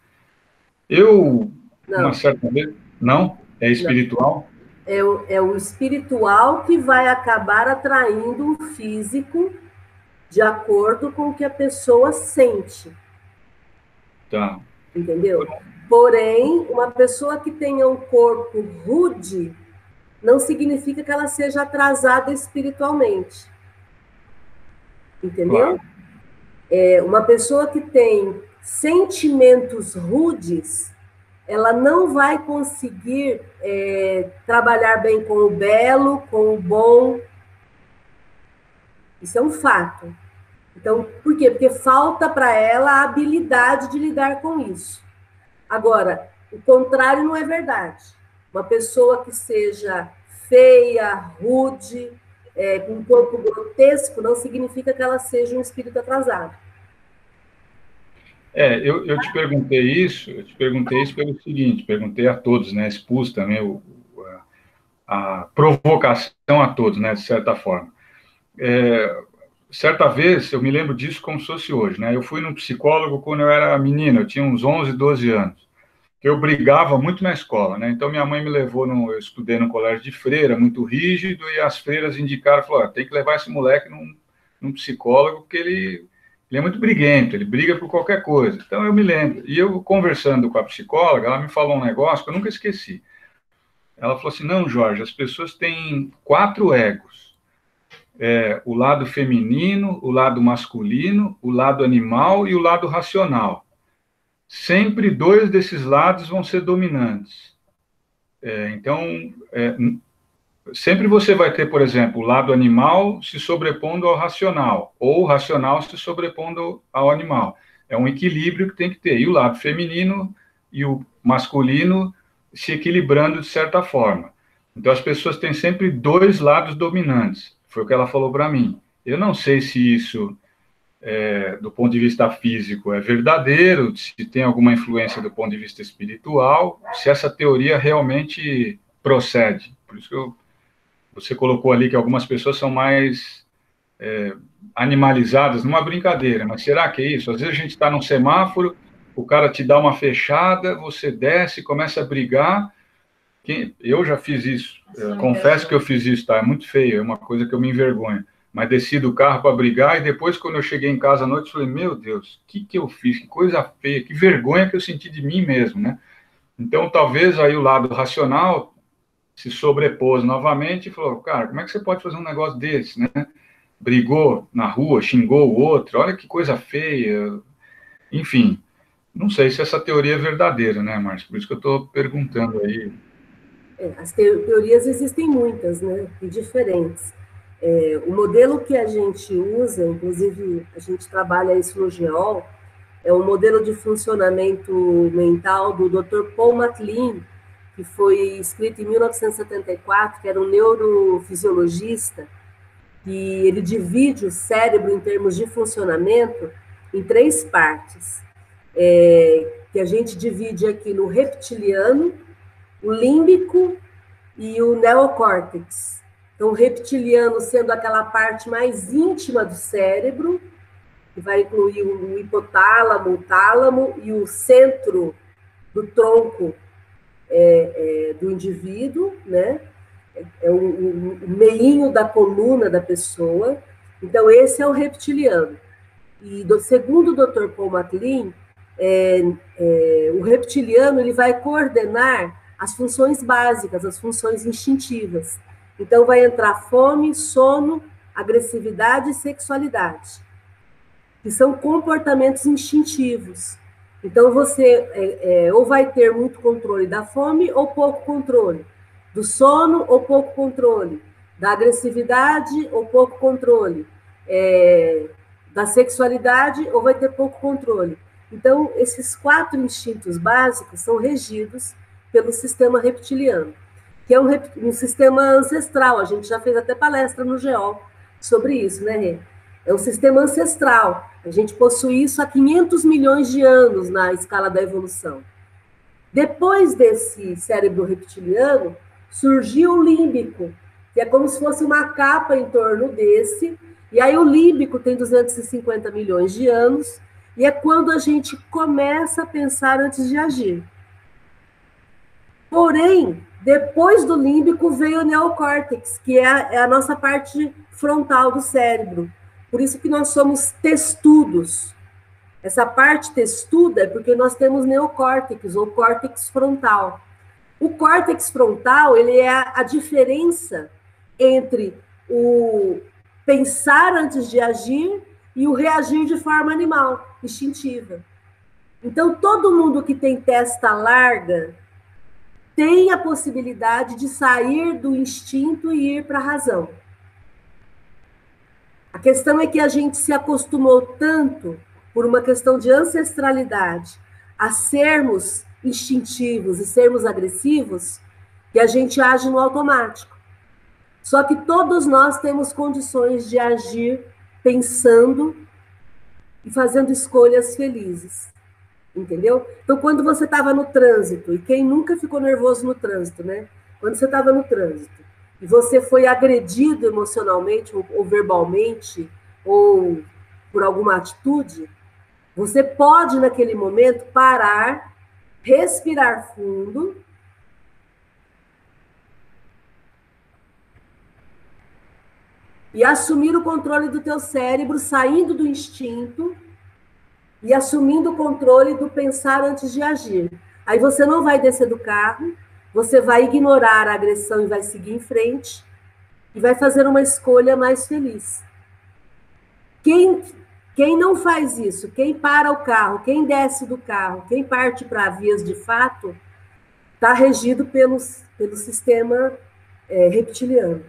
Eu, não. uma certa vez, não? É espiritual? É o, é o espiritual que vai acabar atraindo o físico de acordo com o que a pessoa sente. Tá. Entendeu? Porém, uma pessoa que tenha um corpo rude não significa que ela seja atrasada espiritualmente. Entendeu? Claro. É, uma pessoa que tem sentimentos rudes, ela não vai conseguir é, trabalhar bem com o belo, com o bom. Isso é um fato. Então, por quê? Porque falta para ela a habilidade de lidar com isso. Agora, o contrário não é verdade. Uma pessoa que seja feia, rude, é, com um corpo grotesco, não significa que ela seja um espírito atrasado. É, eu, eu te perguntei isso, eu te perguntei isso pelo seguinte, perguntei a todos, né, expus também o, a, a provocação a todos, né, de certa forma. É, certa vez, eu me lembro disso como se fosse hoje, né, eu fui num psicólogo quando eu era menina, eu tinha uns 11, 12 anos eu brigava muito na escola, né? Então minha mãe me levou, no, eu estudei no colégio de freira, muito rígido, e as freiras indicaram, falaram, tem que levar esse moleque num, num psicólogo, porque ele, ele é muito briguento, ele briga por qualquer coisa. Então eu me lembro. E eu conversando com a psicóloga, ela me falou um negócio que eu nunca esqueci. Ela falou assim, não, Jorge, as pessoas têm quatro egos. É, o lado feminino, o lado masculino, o lado animal e o lado racional sempre dois desses lados vão ser dominantes. É, então, é, sempre você vai ter, por exemplo, o lado animal se sobrepondo ao racional, ou o racional se sobrepondo ao animal. É um equilíbrio que tem que ter. E o lado feminino e o masculino se equilibrando de certa forma. Então, as pessoas têm sempre dois lados dominantes. Foi o que ela falou para mim. Eu não sei se isso é, do ponto de vista físico é verdadeiro, se tem alguma influência do ponto de vista espiritual, se essa teoria realmente procede. Por isso que eu, você colocou ali que algumas pessoas são mais é, animalizadas, numa brincadeira, mas será que é isso? Às vezes a gente está num semáforo, o cara te dá uma fechada, você desce, começa a brigar, eu já fiz isso, eu confesso que eu fiz isso, tá? É muito feio, é uma coisa que eu me envergonho. Mas desci do carro para brigar e depois, quando eu cheguei em casa à noite, falei: Meu Deus, o que, que eu fiz? Que coisa feia, que vergonha que eu senti de mim mesmo, né? Então, talvez aí o lado racional se sobrepôs novamente e falou: Cara, como é que você pode fazer um negócio desse, né? Brigou na rua, xingou o outro, olha que coisa feia. Enfim, não sei se essa teoria é verdadeira, né, Márcio? Por isso que eu estou perguntando aí é, as teorias existem muitas, né, e diferentes. É, o modelo que a gente usa, inclusive a gente trabalha isso no GEOL, é o modelo de funcionamento mental do Dr. Paul MacLean, que foi escrito em 1974, que era um neurofisiologista, e ele divide o cérebro em termos de funcionamento em três partes, é, que a gente divide aqui no reptiliano, o límbico e o neocórtex. Então, o reptiliano sendo aquela parte mais íntima do cérebro, que vai incluir o hipotálamo, o tálamo e o centro do tronco é, é, do indivíduo, né? É o, o, o meinho da coluna da pessoa. Então, esse é o reptiliano. E do, segundo o Dr. Paul MacLean, é, é, o reptiliano ele vai coordenar as funções básicas, as funções instintivas. Então, vai entrar fome, sono, agressividade e sexualidade, que são comportamentos instintivos. Então, você é, é, ou vai ter muito controle da fome ou pouco controle, do sono ou pouco controle, da agressividade ou pouco controle, é, da sexualidade ou vai ter pouco controle. Então, esses quatro instintos básicos são regidos pelo sistema reptiliano, que é um, um sistema ancestral. A gente já fez até palestra no GEOL sobre isso, né, Rê? É um sistema ancestral. A gente possui isso há 500 milhões de anos na escala da evolução. Depois desse cérebro reptiliano, surgiu o límbico, que é como se fosse uma capa em torno desse, e aí o límbico tem 250 milhões de anos, e é quando a gente começa a pensar antes de agir. Porém, depois do límbico veio o neocórtex, que é a, é a nossa parte frontal do cérebro. Por isso que nós somos testudos. Essa parte testuda é porque nós temos neocórtex ou córtex frontal. O córtex frontal, ele é a, diferença entre o pensar antes de agir e o reagir de forma animal, instintiva. Então, todo mundo que tem testa larga, tem a possibilidade de sair do instinto e ir para a razão. A questão é que a gente se acostumou tanto, por uma questão de ancestralidade, a sermos instintivos e sermos agressivos, que a gente age no automático. Só que todos nós temos condições de agir pensando e fazendo escolhas felizes entendeu? Então, quando você estava no trânsito, e quem nunca ficou nervoso no trânsito, né? Quando você estava no trânsito e você foi agredido emocionalmente ou, verbalmente ou por alguma atitude, você pode, naquele momento, parar, respirar fundo e assumir o controle do teu cérebro, saindo do instinto e assumindo o controle do pensar antes de agir. Aí você não vai descer do carro, você vai ignorar a agressão e vai seguir em frente e vai fazer uma escolha mais feliz. Quem, quem não faz isso, quem para o carro, quem desce do carro, quem parte para vias de fato, está regido pelos, pelo sistema é, reptiliano.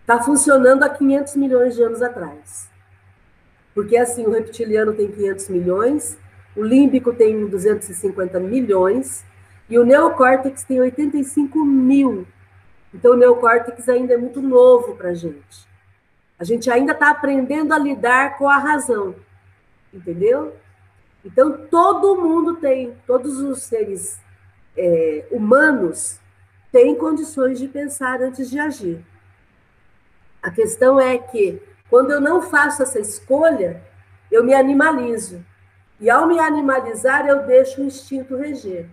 Está funcionando há 500 milhões de anos atrás. Porque assim, o reptiliano tem 500 milhões, o límbico tem 250 milhões e o neocórtex tem 85 mil. Então, o neocórtex ainda é muito novo para a gente. A gente ainda está aprendendo a lidar com a razão, entendeu? Então, todo mundo tem, todos os seres é, humanos têm condições de pensar antes de agir. A questão é que quando eu não faço essa escolha, eu me animalizo. E ao me animalizar, eu deixo o instinto reger.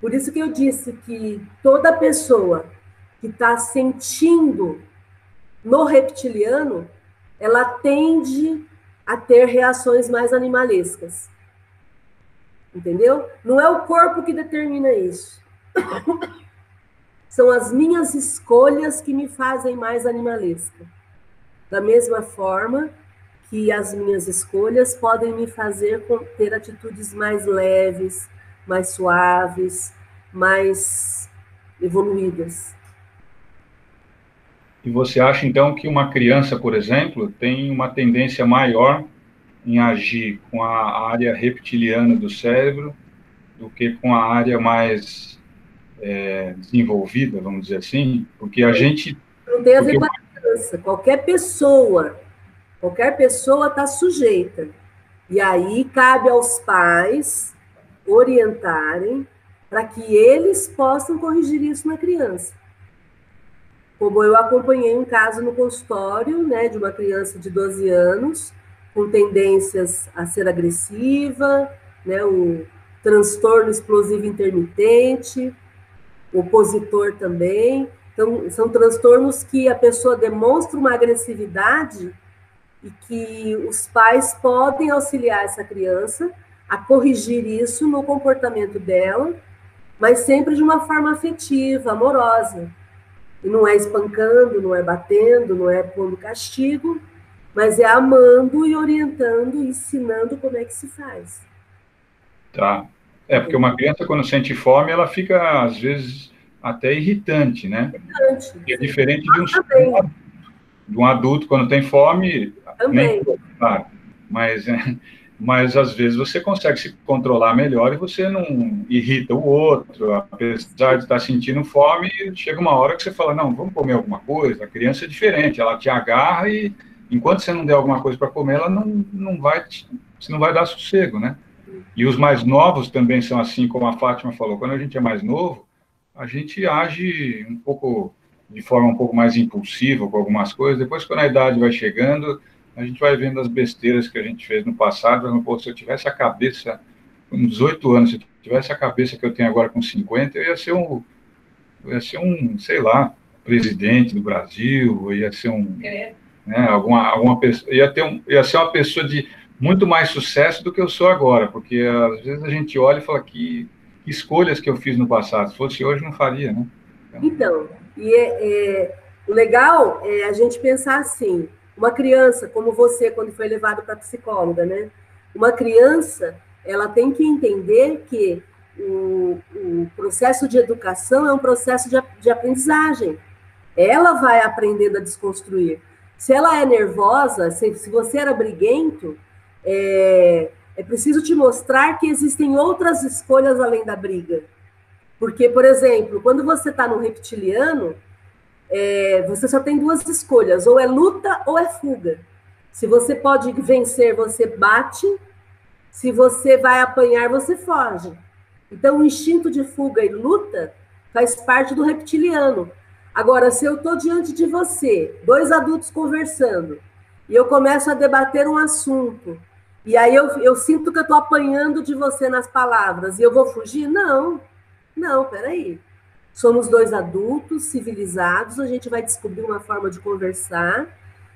Por isso que eu disse que toda pessoa que está sentindo no reptiliano, ela tende a ter reações mais animalescas. Entendeu? Não é o corpo que determina isso. São as minhas escolhas que me fazem mais animalesca. Da mesma forma que as minhas escolhas podem me fazer ter atitudes mais leves, mais suaves, mais evoluídas. E você acha, então, que uma criança, por exemplo, tem uma tendência maior em agir com a área reptiliana do cérebro do que com a área mais é, desenvolvida, vamos dizer assim? Porque a gente. Não tem a ver com a criança. Qualquer pessoa, qualquer pessoa está sujeita. E aí cabe aos pais orientarem para que eles possam corrigir isso na criança. Como eu acompanhei um caso no consultório, né, de uma criança de 12 anos, com tendências a ser agressiva, né, o transtorno explosivo intermitente, opositor também. Então, são transtornos que a pessoa demonstra uma agressividade e que os pais podem auxiliar essa criança a corrigir isso no comportamento dela, mas sempre de uma forma afetiva, amorosa. E não é espancando, não é batendo, não é pondo castigo, mas é amando e orientando e ensinando como é que se faz. Tá. É, porque uma criança, quando sente fome, ela fica, às vezes, até irritante, né? Irritante. É diferente de um, de um adulto, quando tem fome, Também. nem claro. Mas é, mas às vezes você consegue se controlar melhor e você não irrita o outro, apesar de estar sentindo fome, chega uma hora que você fala, não, vamos comer alguma coisa, a criança é diferente, ela te agarra e enquanto você não der alguma coisa para comer, ela não, não vai, você não vai dar sossego, né? E os mais novos também são assim, como a Fátima falou, quando a gente é mais novo, a gente age um pouco, de forma um pouco mais impulsiva com algumas coisas, depois quando a idade vai chegando, a gente vai vendo as besteiras que a gente fez no passado, pô, se eu tivesse a cabeça, com 18 anos, se eu tivesse a cabeça que eu tenho agora com 50, eu ia ser um, eu ia ser um, sei lá, presidente do Brasil, ia ser um, é. né, alguma, alguma pessoa, ia ter um, ia ser uma pessoa de muito mais sucesso do que eu sou agora, porque às vezes a gente olha e fala que, que escolhas que eu fiz no passado, se fosse hoje não faria, né? Então, e é, é, o legal é a gente pensar assim, uma criança, como você, quando foi levado para psicóloga, né? Uma criança, ela tem que entender que o, o processo de educação é um processo de, de aprendizagem. Ela vai aprendendo a desconstruir. Se ela é nervosa, se, se você era briguento, é, é preciso te mostrar que existem outras escolhas além da briga. Porque, por exemplo, quando você está no reptiliano, é, você só tem duas escolhas, ou é luta ou é fuga. Se você pode vencer, você bate. Se você vai apanhar, você foge. Então, o instinto de fuga e luta faz parte do reptiliano. Agora, se eu estou diante de você, dois adultos conversando, e eu começo a debater um assunto, e aí eu, eu sinto que eu estou apanhando de você nas palavras, e eu vou fugir? Não, não, peraí. Somos dois adultos civilizados, a gente vai descobrir uma forma de conversar.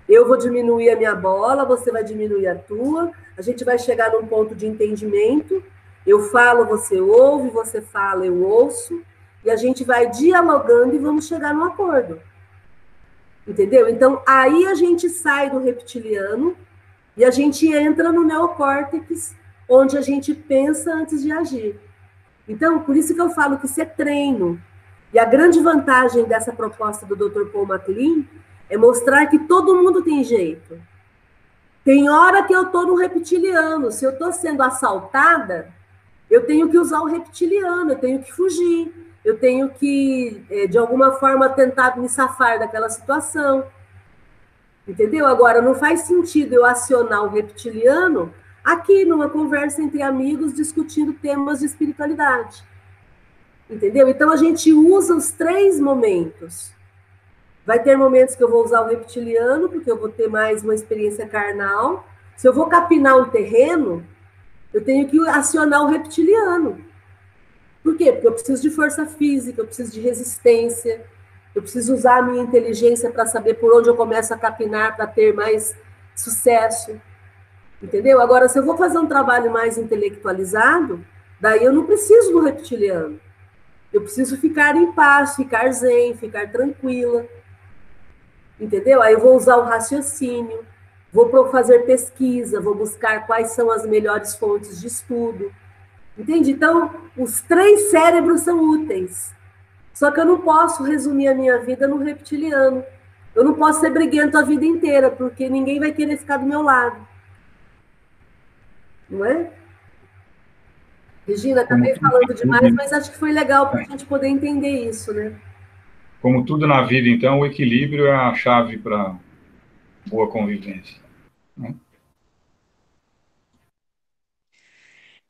Eu vou diminuir a minha bola, você vai diminuir a tua. A gente vai chegar num ponto de entendimento. Eu falo, você ouve, você fala, eu ouço. E a gente vai dialogando e vamos chegar num acordo. Entendeu? Então, aí a gente sai do reptiliano e a gente entra no neocórtex, onde a gente pensa antes de agir. Então, por isso que eu falo que isso é treino. E a grande vantagem dessa proposta do Dr. Paul MacLean é mostrar que todo mundo tem jeito. Tem hora que eu estou no reptiliano. Se eu estou sendo assaltada, eu tenho que usar o reptiliano, eu tenho que fugir, eu tenho que, é, de alguma forma, tentar me safar daquela situação. Entendeu? Agora, não faz sentido eu acionar o reptiliano aqui numa conversa entre amigos discutindo temas de espiritualidade. Entendeu? Então a gente usa os três momentos. Vai ter momentos que eu vou usar o reptiliano, porque eu vou ter mais uma experiência carnal. Se eu vou capinar um terreno, eu tenho que acionar o reptiliano. Por quê? Porque eu preciso de força física, eu preciso de resistência, eu preciso usar a minha inteligência para saber por onde eu começo a capinar para ter mais sucesso. Entendeu? Agora, se eu vou fazer um trabalho mais intelectualizado, daí eu não preciso do reptiliano. Eu preciso ficar em paz, ficar zen, ficar tranquila. Entendeu? Aí eu vou usar o raciocínio, vou fazer pesquisa, vou buscar quais são as melhores fontes de estudo. Entende? Então, os três cérebros são úteis. Só que eu não posso resumir a minha vida no reptiliano. Eu não posso ser briguento a vida inteira, porque ninguém vai querer ficar do meu lado. Não é? Regina, acabei falando demais, mas acho que foi legal para a gente poder entender isso, né? Como tudo na vida, então, o equilíbrio é a chave para boa convivência. Né?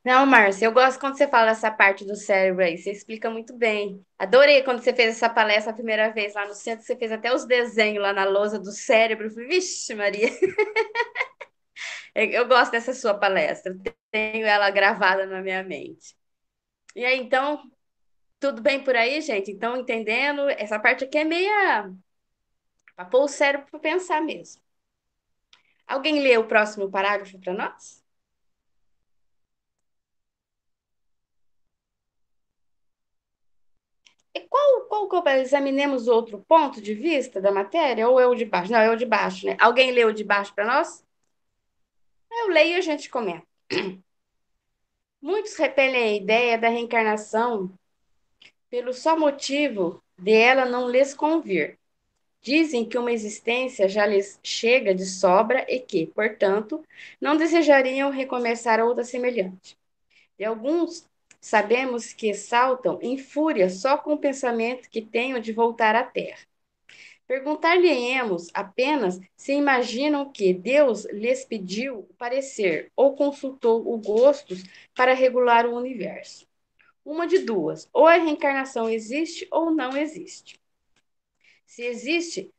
Não, Márcia, eu gosto quando você fala essa parte do cérebro aí, você explica muito bem. Adorei quando você fez essa palestra a primeira vez lá no centro, você fez até os desenhos lá na lousa do cérebro. falei, vixe, Maria. Eu gosto dessa sua palestra, tenho ela gravada na minha mente. E aí, então, tudo bem por aí, gente? Então, entendendo, essa parte aqui é meia para pôr o cérebro para pensar mesmo. Alguém lê o próximo parágrafo para nós? E qual, qual, examinemos outro ponto de vista da matéria? Ou é o de baixo? Não, é o de baixo, né? Alguém leu o de baixo para nós? Eu leio e a gente comenta. Muitos repelem a ideia da reencarnação pelo só motivo de ela não lhes convir. Dizem que uma existência já lhes chega de sobra e que, portanto, não desejariam recomeçar outra semelhante. De alguns Sabemos que saltam em fúria só com o pensamento que tenham de voltar à terra. Perguntar-lhe-emos apenas se imaginam que Deus lhes pediu o parecer ou consultou o gostos para regular o universo. Uma de duas: ou a reencarnação existe ou não existe. Se existe,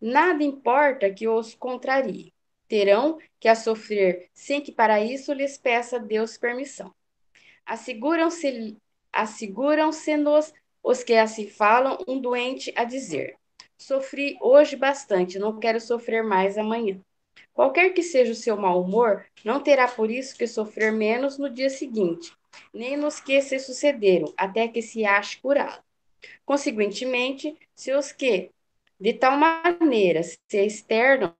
nada importa que os contrarie. Terão que a sofrer sem que para isso lhes peça Deus permissão. Asseguram-se asseguram-se-nos os que assim falam, um doente a dizer: Sofri hoje bastante, não quero sofrer mais amanhã. Qualquer que seja o seu mau humor, não terá por isso que sofrer menos no dia seguinte, nem nos que se sucederam, até que se ache curado. Consequentemente, se os que, de tal maneira, se externam,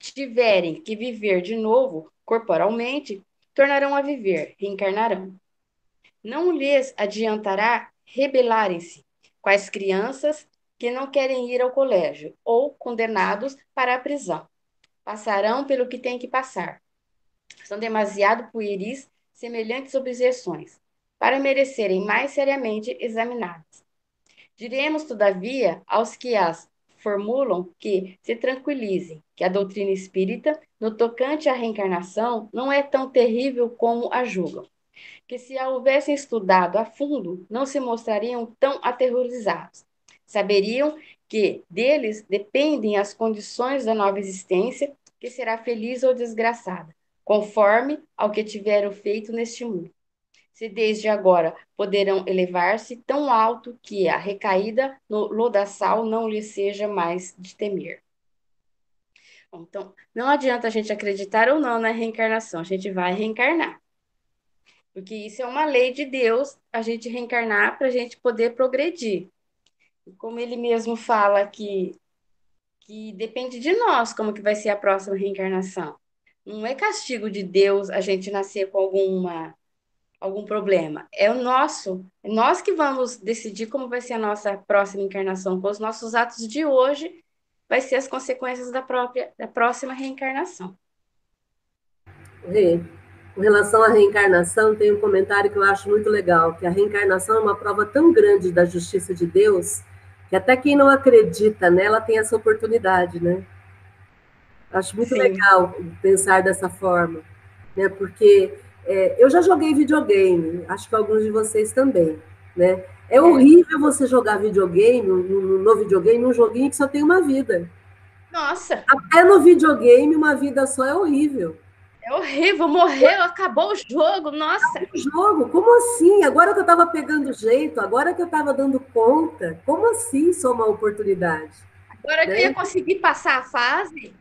tiverem que viver de novo corporalmente, tornarão a viver, reencarnarão. Não lhes adiantará rebelarem-se, quais crianças que não querem ir ao colégio, ou condenados para a prisão. Passarão pelo que têm que passar. São demasiado pueris semelhantes objeções, para merecerem mais seriamente examinadas. Diremos, todavia, aos que as formulam que se tranquilizem, que a doutrina espírita, no tocante à reencarnação, não é tão terrível como a julgam. Que se a houvessem estudado a fundo, não se mostrariam tão aterrorizados. Saberiam que deles dependem as condições da nova existência, que será feliz ou desgraçada, conforme ao que tiveram feito neste mundo se desde agora poderão elevar-se tão alto que a recaída no lodaçal não lhe seja mais de temer. Então, não adianta a gente acreditar ou não na reencarnação, a gente vai reencarnar. Porque isso é uma lei de Deus, a gente reencarnar para a gente poder progredir. Como ele mesmo fala que, que depende de nós como que vai ser a próxima reencarnação. Não é castigo de Deus a gente nascer com alguma algum problema. É o nosso, é nós que vamos decidir como vai ser a nossa próxima encarnação, com os nossos atos de hoje vai ser as consequências da própria da próxima reencarnação. Rê, com relação à reencarnação, tem um comentário que eu acho muito legal, que a reencarnação é uma prova tão grande da justiça de Deus, que até quem não acredita nela tem essa oportunidade, né? Acho muito Sim. legal pensar dessa forma, né? Porque é, eu já joguei videogame, acho que alguns de vocês também, né? É, é. horrível você jogar videogame, no, no videogame, um joguinho que só tem uma vida. Nossa! Até no videogame, uma vida só é horrível. É horrível, morreu, acabou o jogo, nossa. Acabou o jogo, como assim? Agora que eu estava pegando jeito, agora que eu estava dando conta, como assim só uma oportunidade? Agora né? que eu ia né? conseguir passar a fase.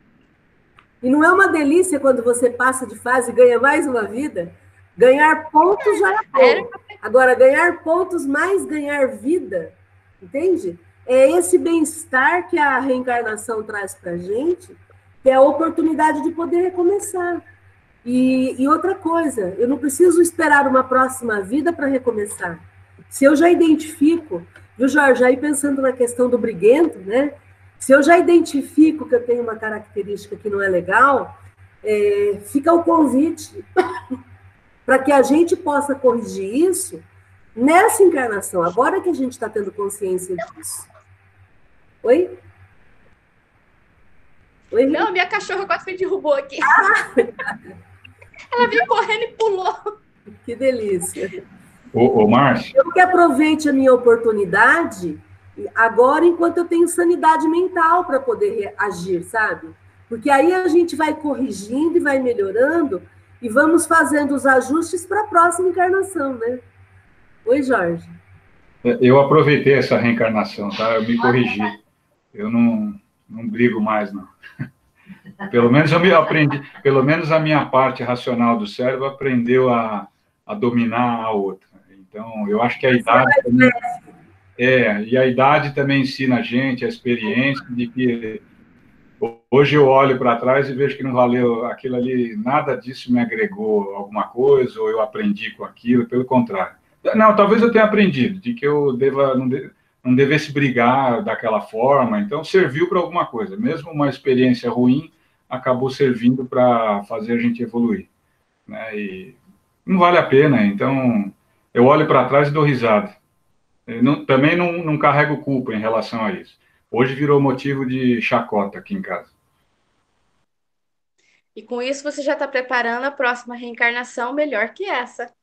E não é uma delícia quando você passa de fase e ganha mais uma vida? Ganhar pontos já é bom. Agora, ganhar pontos mais ganhar vida, entende? É esse bem-estar que a reencarnação traz para a gente, que é a oportunidade de poder recomeçar. E, e, outra coisa, eu não preciso esperar uma próxima vida para recomeçar. Se eu já identifico, viu, Jorge, aí pensando na questão do briguento, né? Se eu já identifico que eu tenho uma característica que não é legal, é, fica o convite para que a gente possa corrigir isso nessa encarnação, agora que a gente está tendo consciência disso. Oi? Oi? Não, minha cachorra quase me derrubou aqui. Ah! Ela veio correndo e pulou. Que delícia. Ô, ô Márcio. Eu que aproveite a minha oportunidade agora, enquanto eu tenho sanidade mental para poder agir, sabe? Porque aí a gente vai corrigindo e vai melhorando e vamos fazendo os ajustes para a próxima encarnação, né? Oi, Jorge. É, eu aproveitei essa reencarnação, tá? Eu me corrigi. Eu não, não brigo mais, não. Pelo menos eu me aprendi, pelo menos a minha parte racional do cérebro aprendeu a, a dominar a outra. Então, eu acho que a idade também, é, e a idade também ensina a gente, a experiência de que hoje eu olho para trás e vejo que não valeu aquilo ali, nada disso me agregou alguma coisa, ou eu aprendi com aquilo, pelo contrário. Não, talvez eu tenha aprendido, de que eu deva, não, de, não devesse brigar daquela forma, então serviu para alguma coisa, mesmo uma experiência ruim, acabou servindo para fazer a gente evoluir. Né? E não vale a pena, então eu olho para trás e dou risada. Não, também não, não carrego culpa em relação a isso. Hoje virou motivo de chacota aqui em casa. E com isso você já está preparando a próxima reencarnação melhor que essa.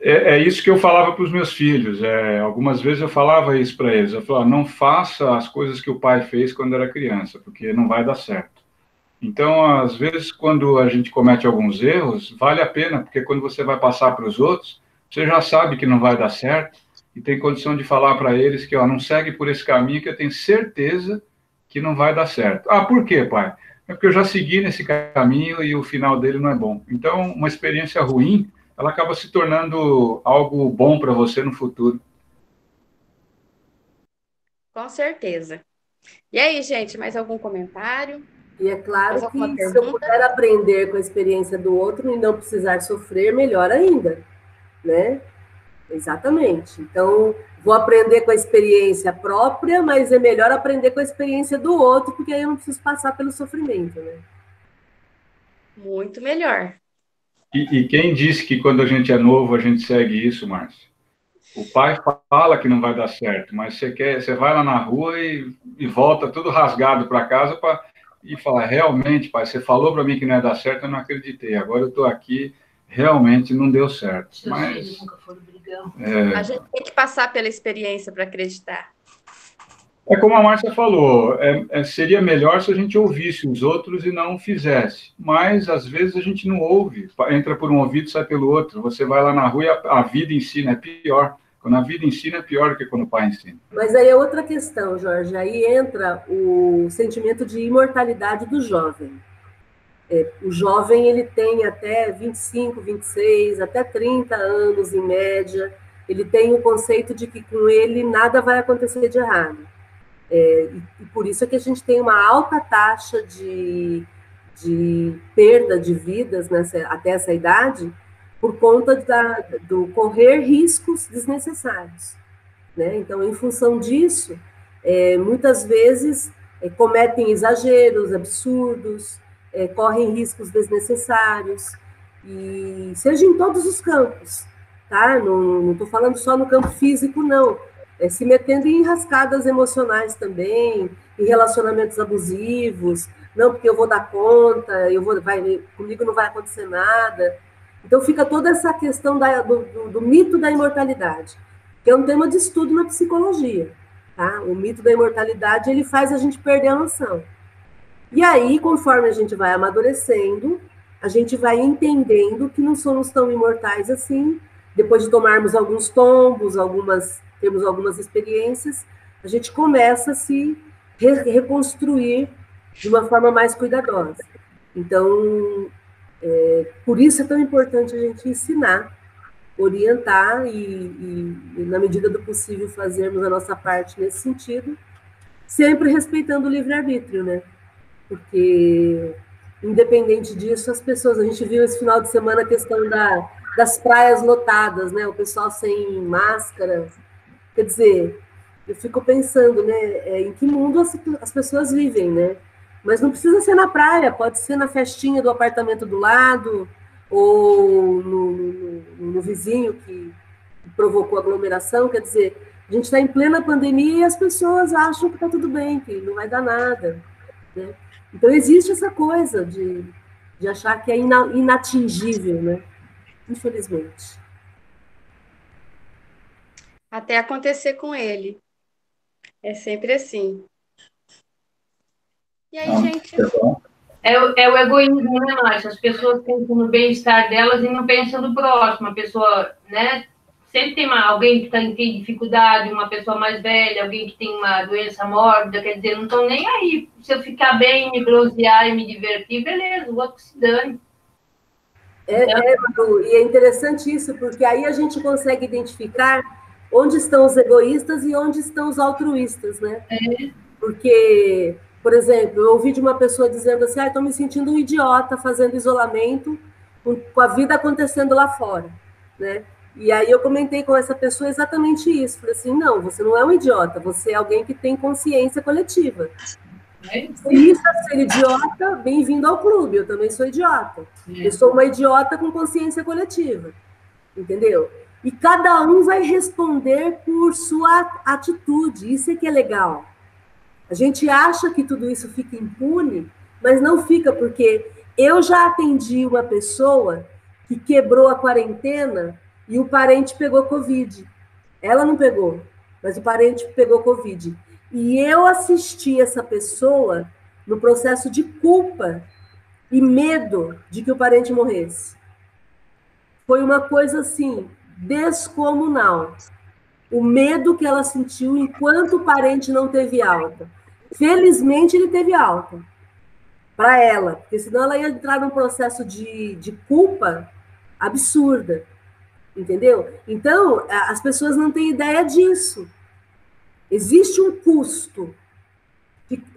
É, é isso que eu falava para os meus filhos. É, algumas vezes eu falava isso para eles. Eu falava, não faça as coisas que o pai fez quando era criança, porque não vai dar certo. Então, às vezes, quando a gente comete alguns erros, vale a pena, porque quando você vai passar para os outros, você já sabe que não vai dar certo e tem condição de falar para eles que ó, não segue por esse caminho que eu tenho certeza que não vai dar certo. Ah, por quê, pai? É porque eu já segui nesse caminho e o final dele não é bom. Então, uma experiência ruim ela acaba se tornando algo bom para você no futuro. Com certeza. E aí, gente, mais algum comentário? E é claro que pergunta? se eu puder aprender com a experiência do outro e não precisar sofrer, melhor ainda, né? Exatamente. Então, vou aprender com a experiência própria, mas é melhor aprender com a experiência do outro, porque aí eu não preciso passar pelo sofrimento, né? Muito melhor. E, e, quem disse que quando a gente é novo a gente segue isso, Márcio? O pai fala que não vai dar certo, mas você quer, você vai lá na rua e, e volta tudo rasgado para casa para e fala realmente, pai, você falou para mim que não ia dar certo, eu não acreditei. Agora eu estou aqui, realmente não deu certo. Mas nunca foram é, a gente tem que passar pela experiência para acreditar. É como a Márcia falou, é, é, seria melhor se a gente ouvisse os outros e não fizesse. Mas, às vezes, a gente não ouve. Entra por um ouvido e sai pelo outro. Você vai lá na rua e a, a vida ensina, é pior. Quando a vida ensina, é pior do que quando o pai ensina. Mas aí é outra questão, Jorge. Aí entra o sentimento de imortalidade do jovem. É, o jovem, ele tem até 25, 26, até 30 anos, em média. Ele tem o conceito de que com ele nada vai acontecer de errado é, e, por isso é que a gente tem uma alta taxa de, de perda de vidas nessa, até essa idade, por conta da, do correr riscos desnecessários. Né? Então, em função disso, é, muitas vezes é, cometem exageros, absurdos, é, correm riscos desnecessários, e seja em todos os campos, tá? Não estou falando só no campo físico, não é, se metendo em rascadas emocionais também, em relacionamentos abusivos, não, porque eu vou dar conta, eu vou, vai, comigo não vai acontecer nada. Então fica toda essa questão da, do, do, do, mito da imortalidade, que é um tema de estudo na psicologia. Tá? O mito da imortalidade ele faz a gente perder a noção. E aí, conforme a gente vai amadurecendo, a gente vai entendendo que não somos tão imortais assim. Depois de tomarmos alguns tombos, algumas temos algumas experiências, a gente começa a se re reconstruir de uma forma mais cuidadosa. Então, é, por isso é tão importante a gente ensinar, orientar e, e, e, na medida do possível, fazermos a nossa parte nesse sentido, sempre respeitando o livre-arbítrio, né? Porque, independente disso, as pessoas. A gente viu esse final de semana a questão da, das praias lotadas, né? O pessoal sem máscara. Quer dizer, eu fico pensando, né? É, em que mundo as, as pessoas vivem, né? Mas não precisa ser na praia, pode ser na festinha do apartamento do lado, ou no, no, no vizinho que provocou aglomeração. Quer dizer, a gente está em plena pandemia e as pessoas acham que está tudo bem, que não vai dar nada. Né? Então, existe essa coisa de, de achar que é ina, inatingível, né? Infelizmente. Até acontecer com ele. É sempre assim. E aí, ah, gente? É, é, o egoísmo, né, Márcia? As pessoas pensam no bem-estar delas e não pensam no próximo. A pessoa, né? Sempre tem uma, alguém que tá, tem dificuldade, uma pessoa mais velha, alguém que tem uma doença mórbida, quer dizer, não estão nem aí. Se eu ficar bem, me bronzear e me divertir, beleza, o outro se dane. É, é, e é interessante isso, porque aí a gente consegue identificar onde estão os egoístas e onde estão os altruístas, né? É. Porque por exemplo, eu ouvi de uma pessoa dizendo assim: ah, estou me sentindo um idiota fazendo isolamento com a vida acontecendo lá fora, né? E aí eu comentei com essa pessoa exatamente isso. Falei assim: não, você não é um idiota, você é alguém que tem consciência coletiva. Se isso é ser idiota, bem-vindo ao clube. Eu também sou idiota. É. Eu sou uma idiota com consciência coletiva. Entendeu? E cada um vai responder por sua atitude. Isso é que é legal. A gente acha que tudo isso fica impune, mas não fica, porque eu já atendi uma pessoa que quebrou a quarentena e o parente pegou Covid. Ela não pegou, mas o parente pegou Covid. E eu assisti essa pessoa no processo de culpa e medo de que o parente morresse. Foi uma coisa assim, descomunal. O medo que ela sentiu enquanto o parente não teve alta. Felizmente ele teve alta para ela, porque senão ela ia entrar num processo de, de culpa absurda, entendeu? Então, as pessoas não têm ideia disso. Existe um custo.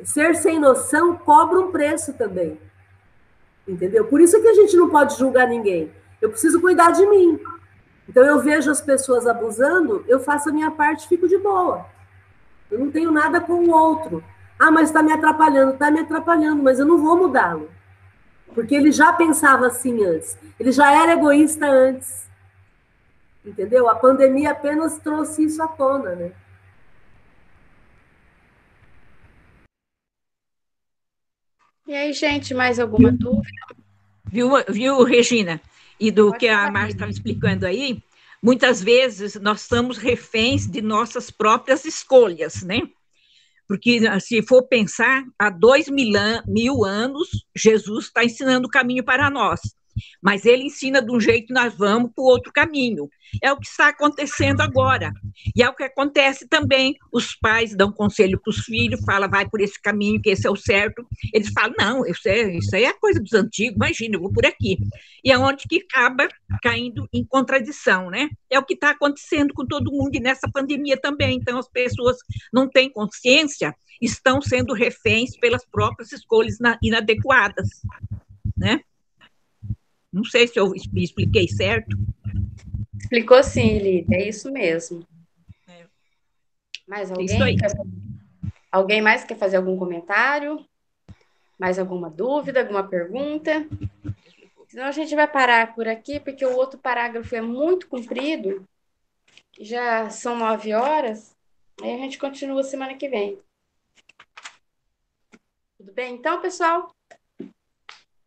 Ser sem noção cobra um preço também. Entendeu? Por isso que a gente não pode julgar ninguém. Eu preciso cuidar de mim. Então, eu vejo as pessoas abusando, eu faço a minha parte e fico de boa. Eu não tenho nada com o outro. Ah, mas está me atrapalhando, está me atrapalhando, mas eu não vou mudá-lo. Porque ele já pensava assim antes. Ele já era egoísta antes. Entendeu? A pandemia apenas trouxe isso à tona, né? E aí, gente, mais alguma dúvida? Viu, viu Regina? E do Pode que a Márcia estava explicando aí, muitas vezes nós estamos reféns de nossas próprias escolhas, né? Porque, se for pensar, há dois mil, mil anos, Jesus está ensinando o caminho para nós. Mas ele ensina de um jeito, nós vamos para o outro caminho. É o que está acontecendo agora. E é o que acontece também. Os pais dão conselho para os filhos, falam, vai por esse caminho, que esse é o certo. Eles falam, não, isso, é, isso aí é coisa dos antigos, imagina, eu vou por aqui. E é onde que acaba caindo em contradição, né? É o que está acontecendo com todo mundo e nessa pandemia também. Então, as pessoas não têm consciência, estão sendo reféns pelas próprias escolhas inadequadas, né? Não sei se eu me expliquei certo. Explicou sim, Lídia, é isso mesmo. É. Mais alguém? Quer... Alguém mais quer fazer algum comentário? Mais alguma dúvida, alguma pergunta? Senão a gente vai parar por aqui, porque o outro parágrafo é muito comprido. Já são nove horas. Aí a gente continua semana que vem. Tudo bem, então, pessoal?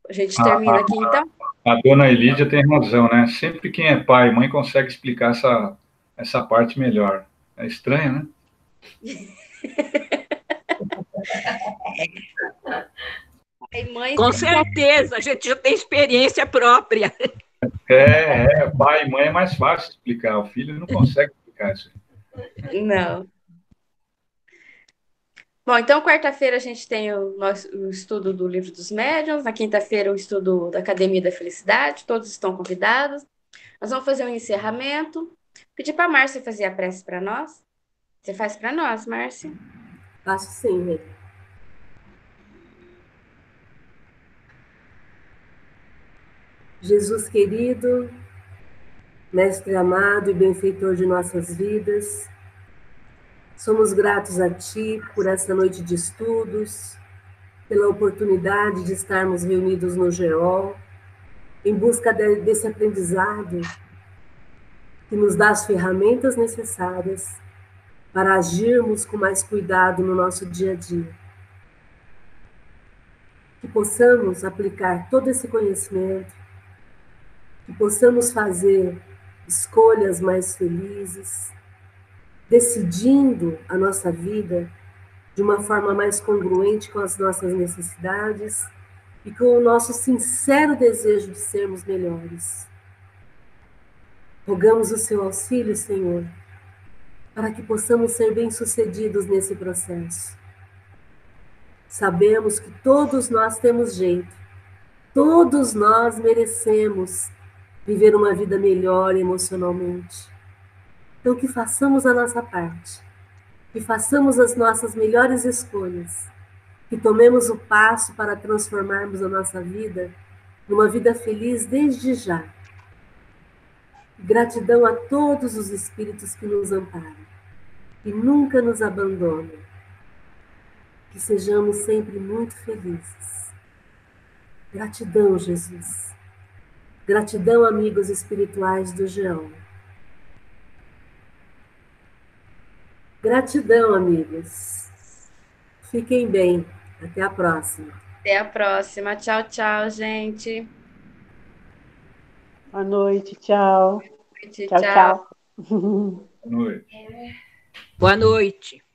A gente termina aqui, então. A dona Elídia tem razão, né? Sempre quem é pai e mãe consegue explicar essa, essa parte melhor. É estranho, né? mãe, Com certeza, a gente já tem experiência própria. É, é, pai e mãe é mais fácil explicar, o filho não consegue explicar isso. Não. Bom, então quarta-feira a gente tem o, nosso, o estudo do Livro dos Médiuns, na quinta-feira o estudo da Academia da Felicidade, todos estão convidados. Nós vamos fazer um encerramento. Pedir para a Márcia fazer a prece para nós. Você faz para nós, Márcia? Faço sim, Rê. Jesus querido, Mestre amado e benfeitor de nossas vidas, somos gratos a Ti por essa noite de estudos, pela oportunidade de estarmos reunidos no GEOL, em busca de, desse aprendizado que nos dá as ferramentas necessárias para agirmos com mais cuidado no nosso dia a dia. Que possamos aplicar todo esse conhecimento, que possamos fazer escolhas mais felizes, decidindo a nossa vida de uma forma mais congruente com as nossas necessidades e com o nosso sincero desejo de sermos melhores. Rogamos o seu auxílio, Senhor, para que possamos ser bem-sucedidos nesse processo. Sabemos que todos nós temos jeito, todos nós merecemos viver uma vida melhor emocionalmente. Então, que façamos a nossa parte, que façamos as nossas melhores escolhas que tomemos o passo para transformarmos a nossa vida numa vida feliz desde já. Gratidão a todos os espíritos que nos amparam, que nunca nos abandonam. Que sejamos sempre muito felizes. Gratidão, Jesus. Gratidão, amigos espirituais do Geão. Gratidão, amigos. Fiquem bem. Até a próxima. Até a próxima. Tchau, tchau, gente. Boa noite, tchau. Boa noite, tchau, tchau. tchau. Boa noite. Boa noite.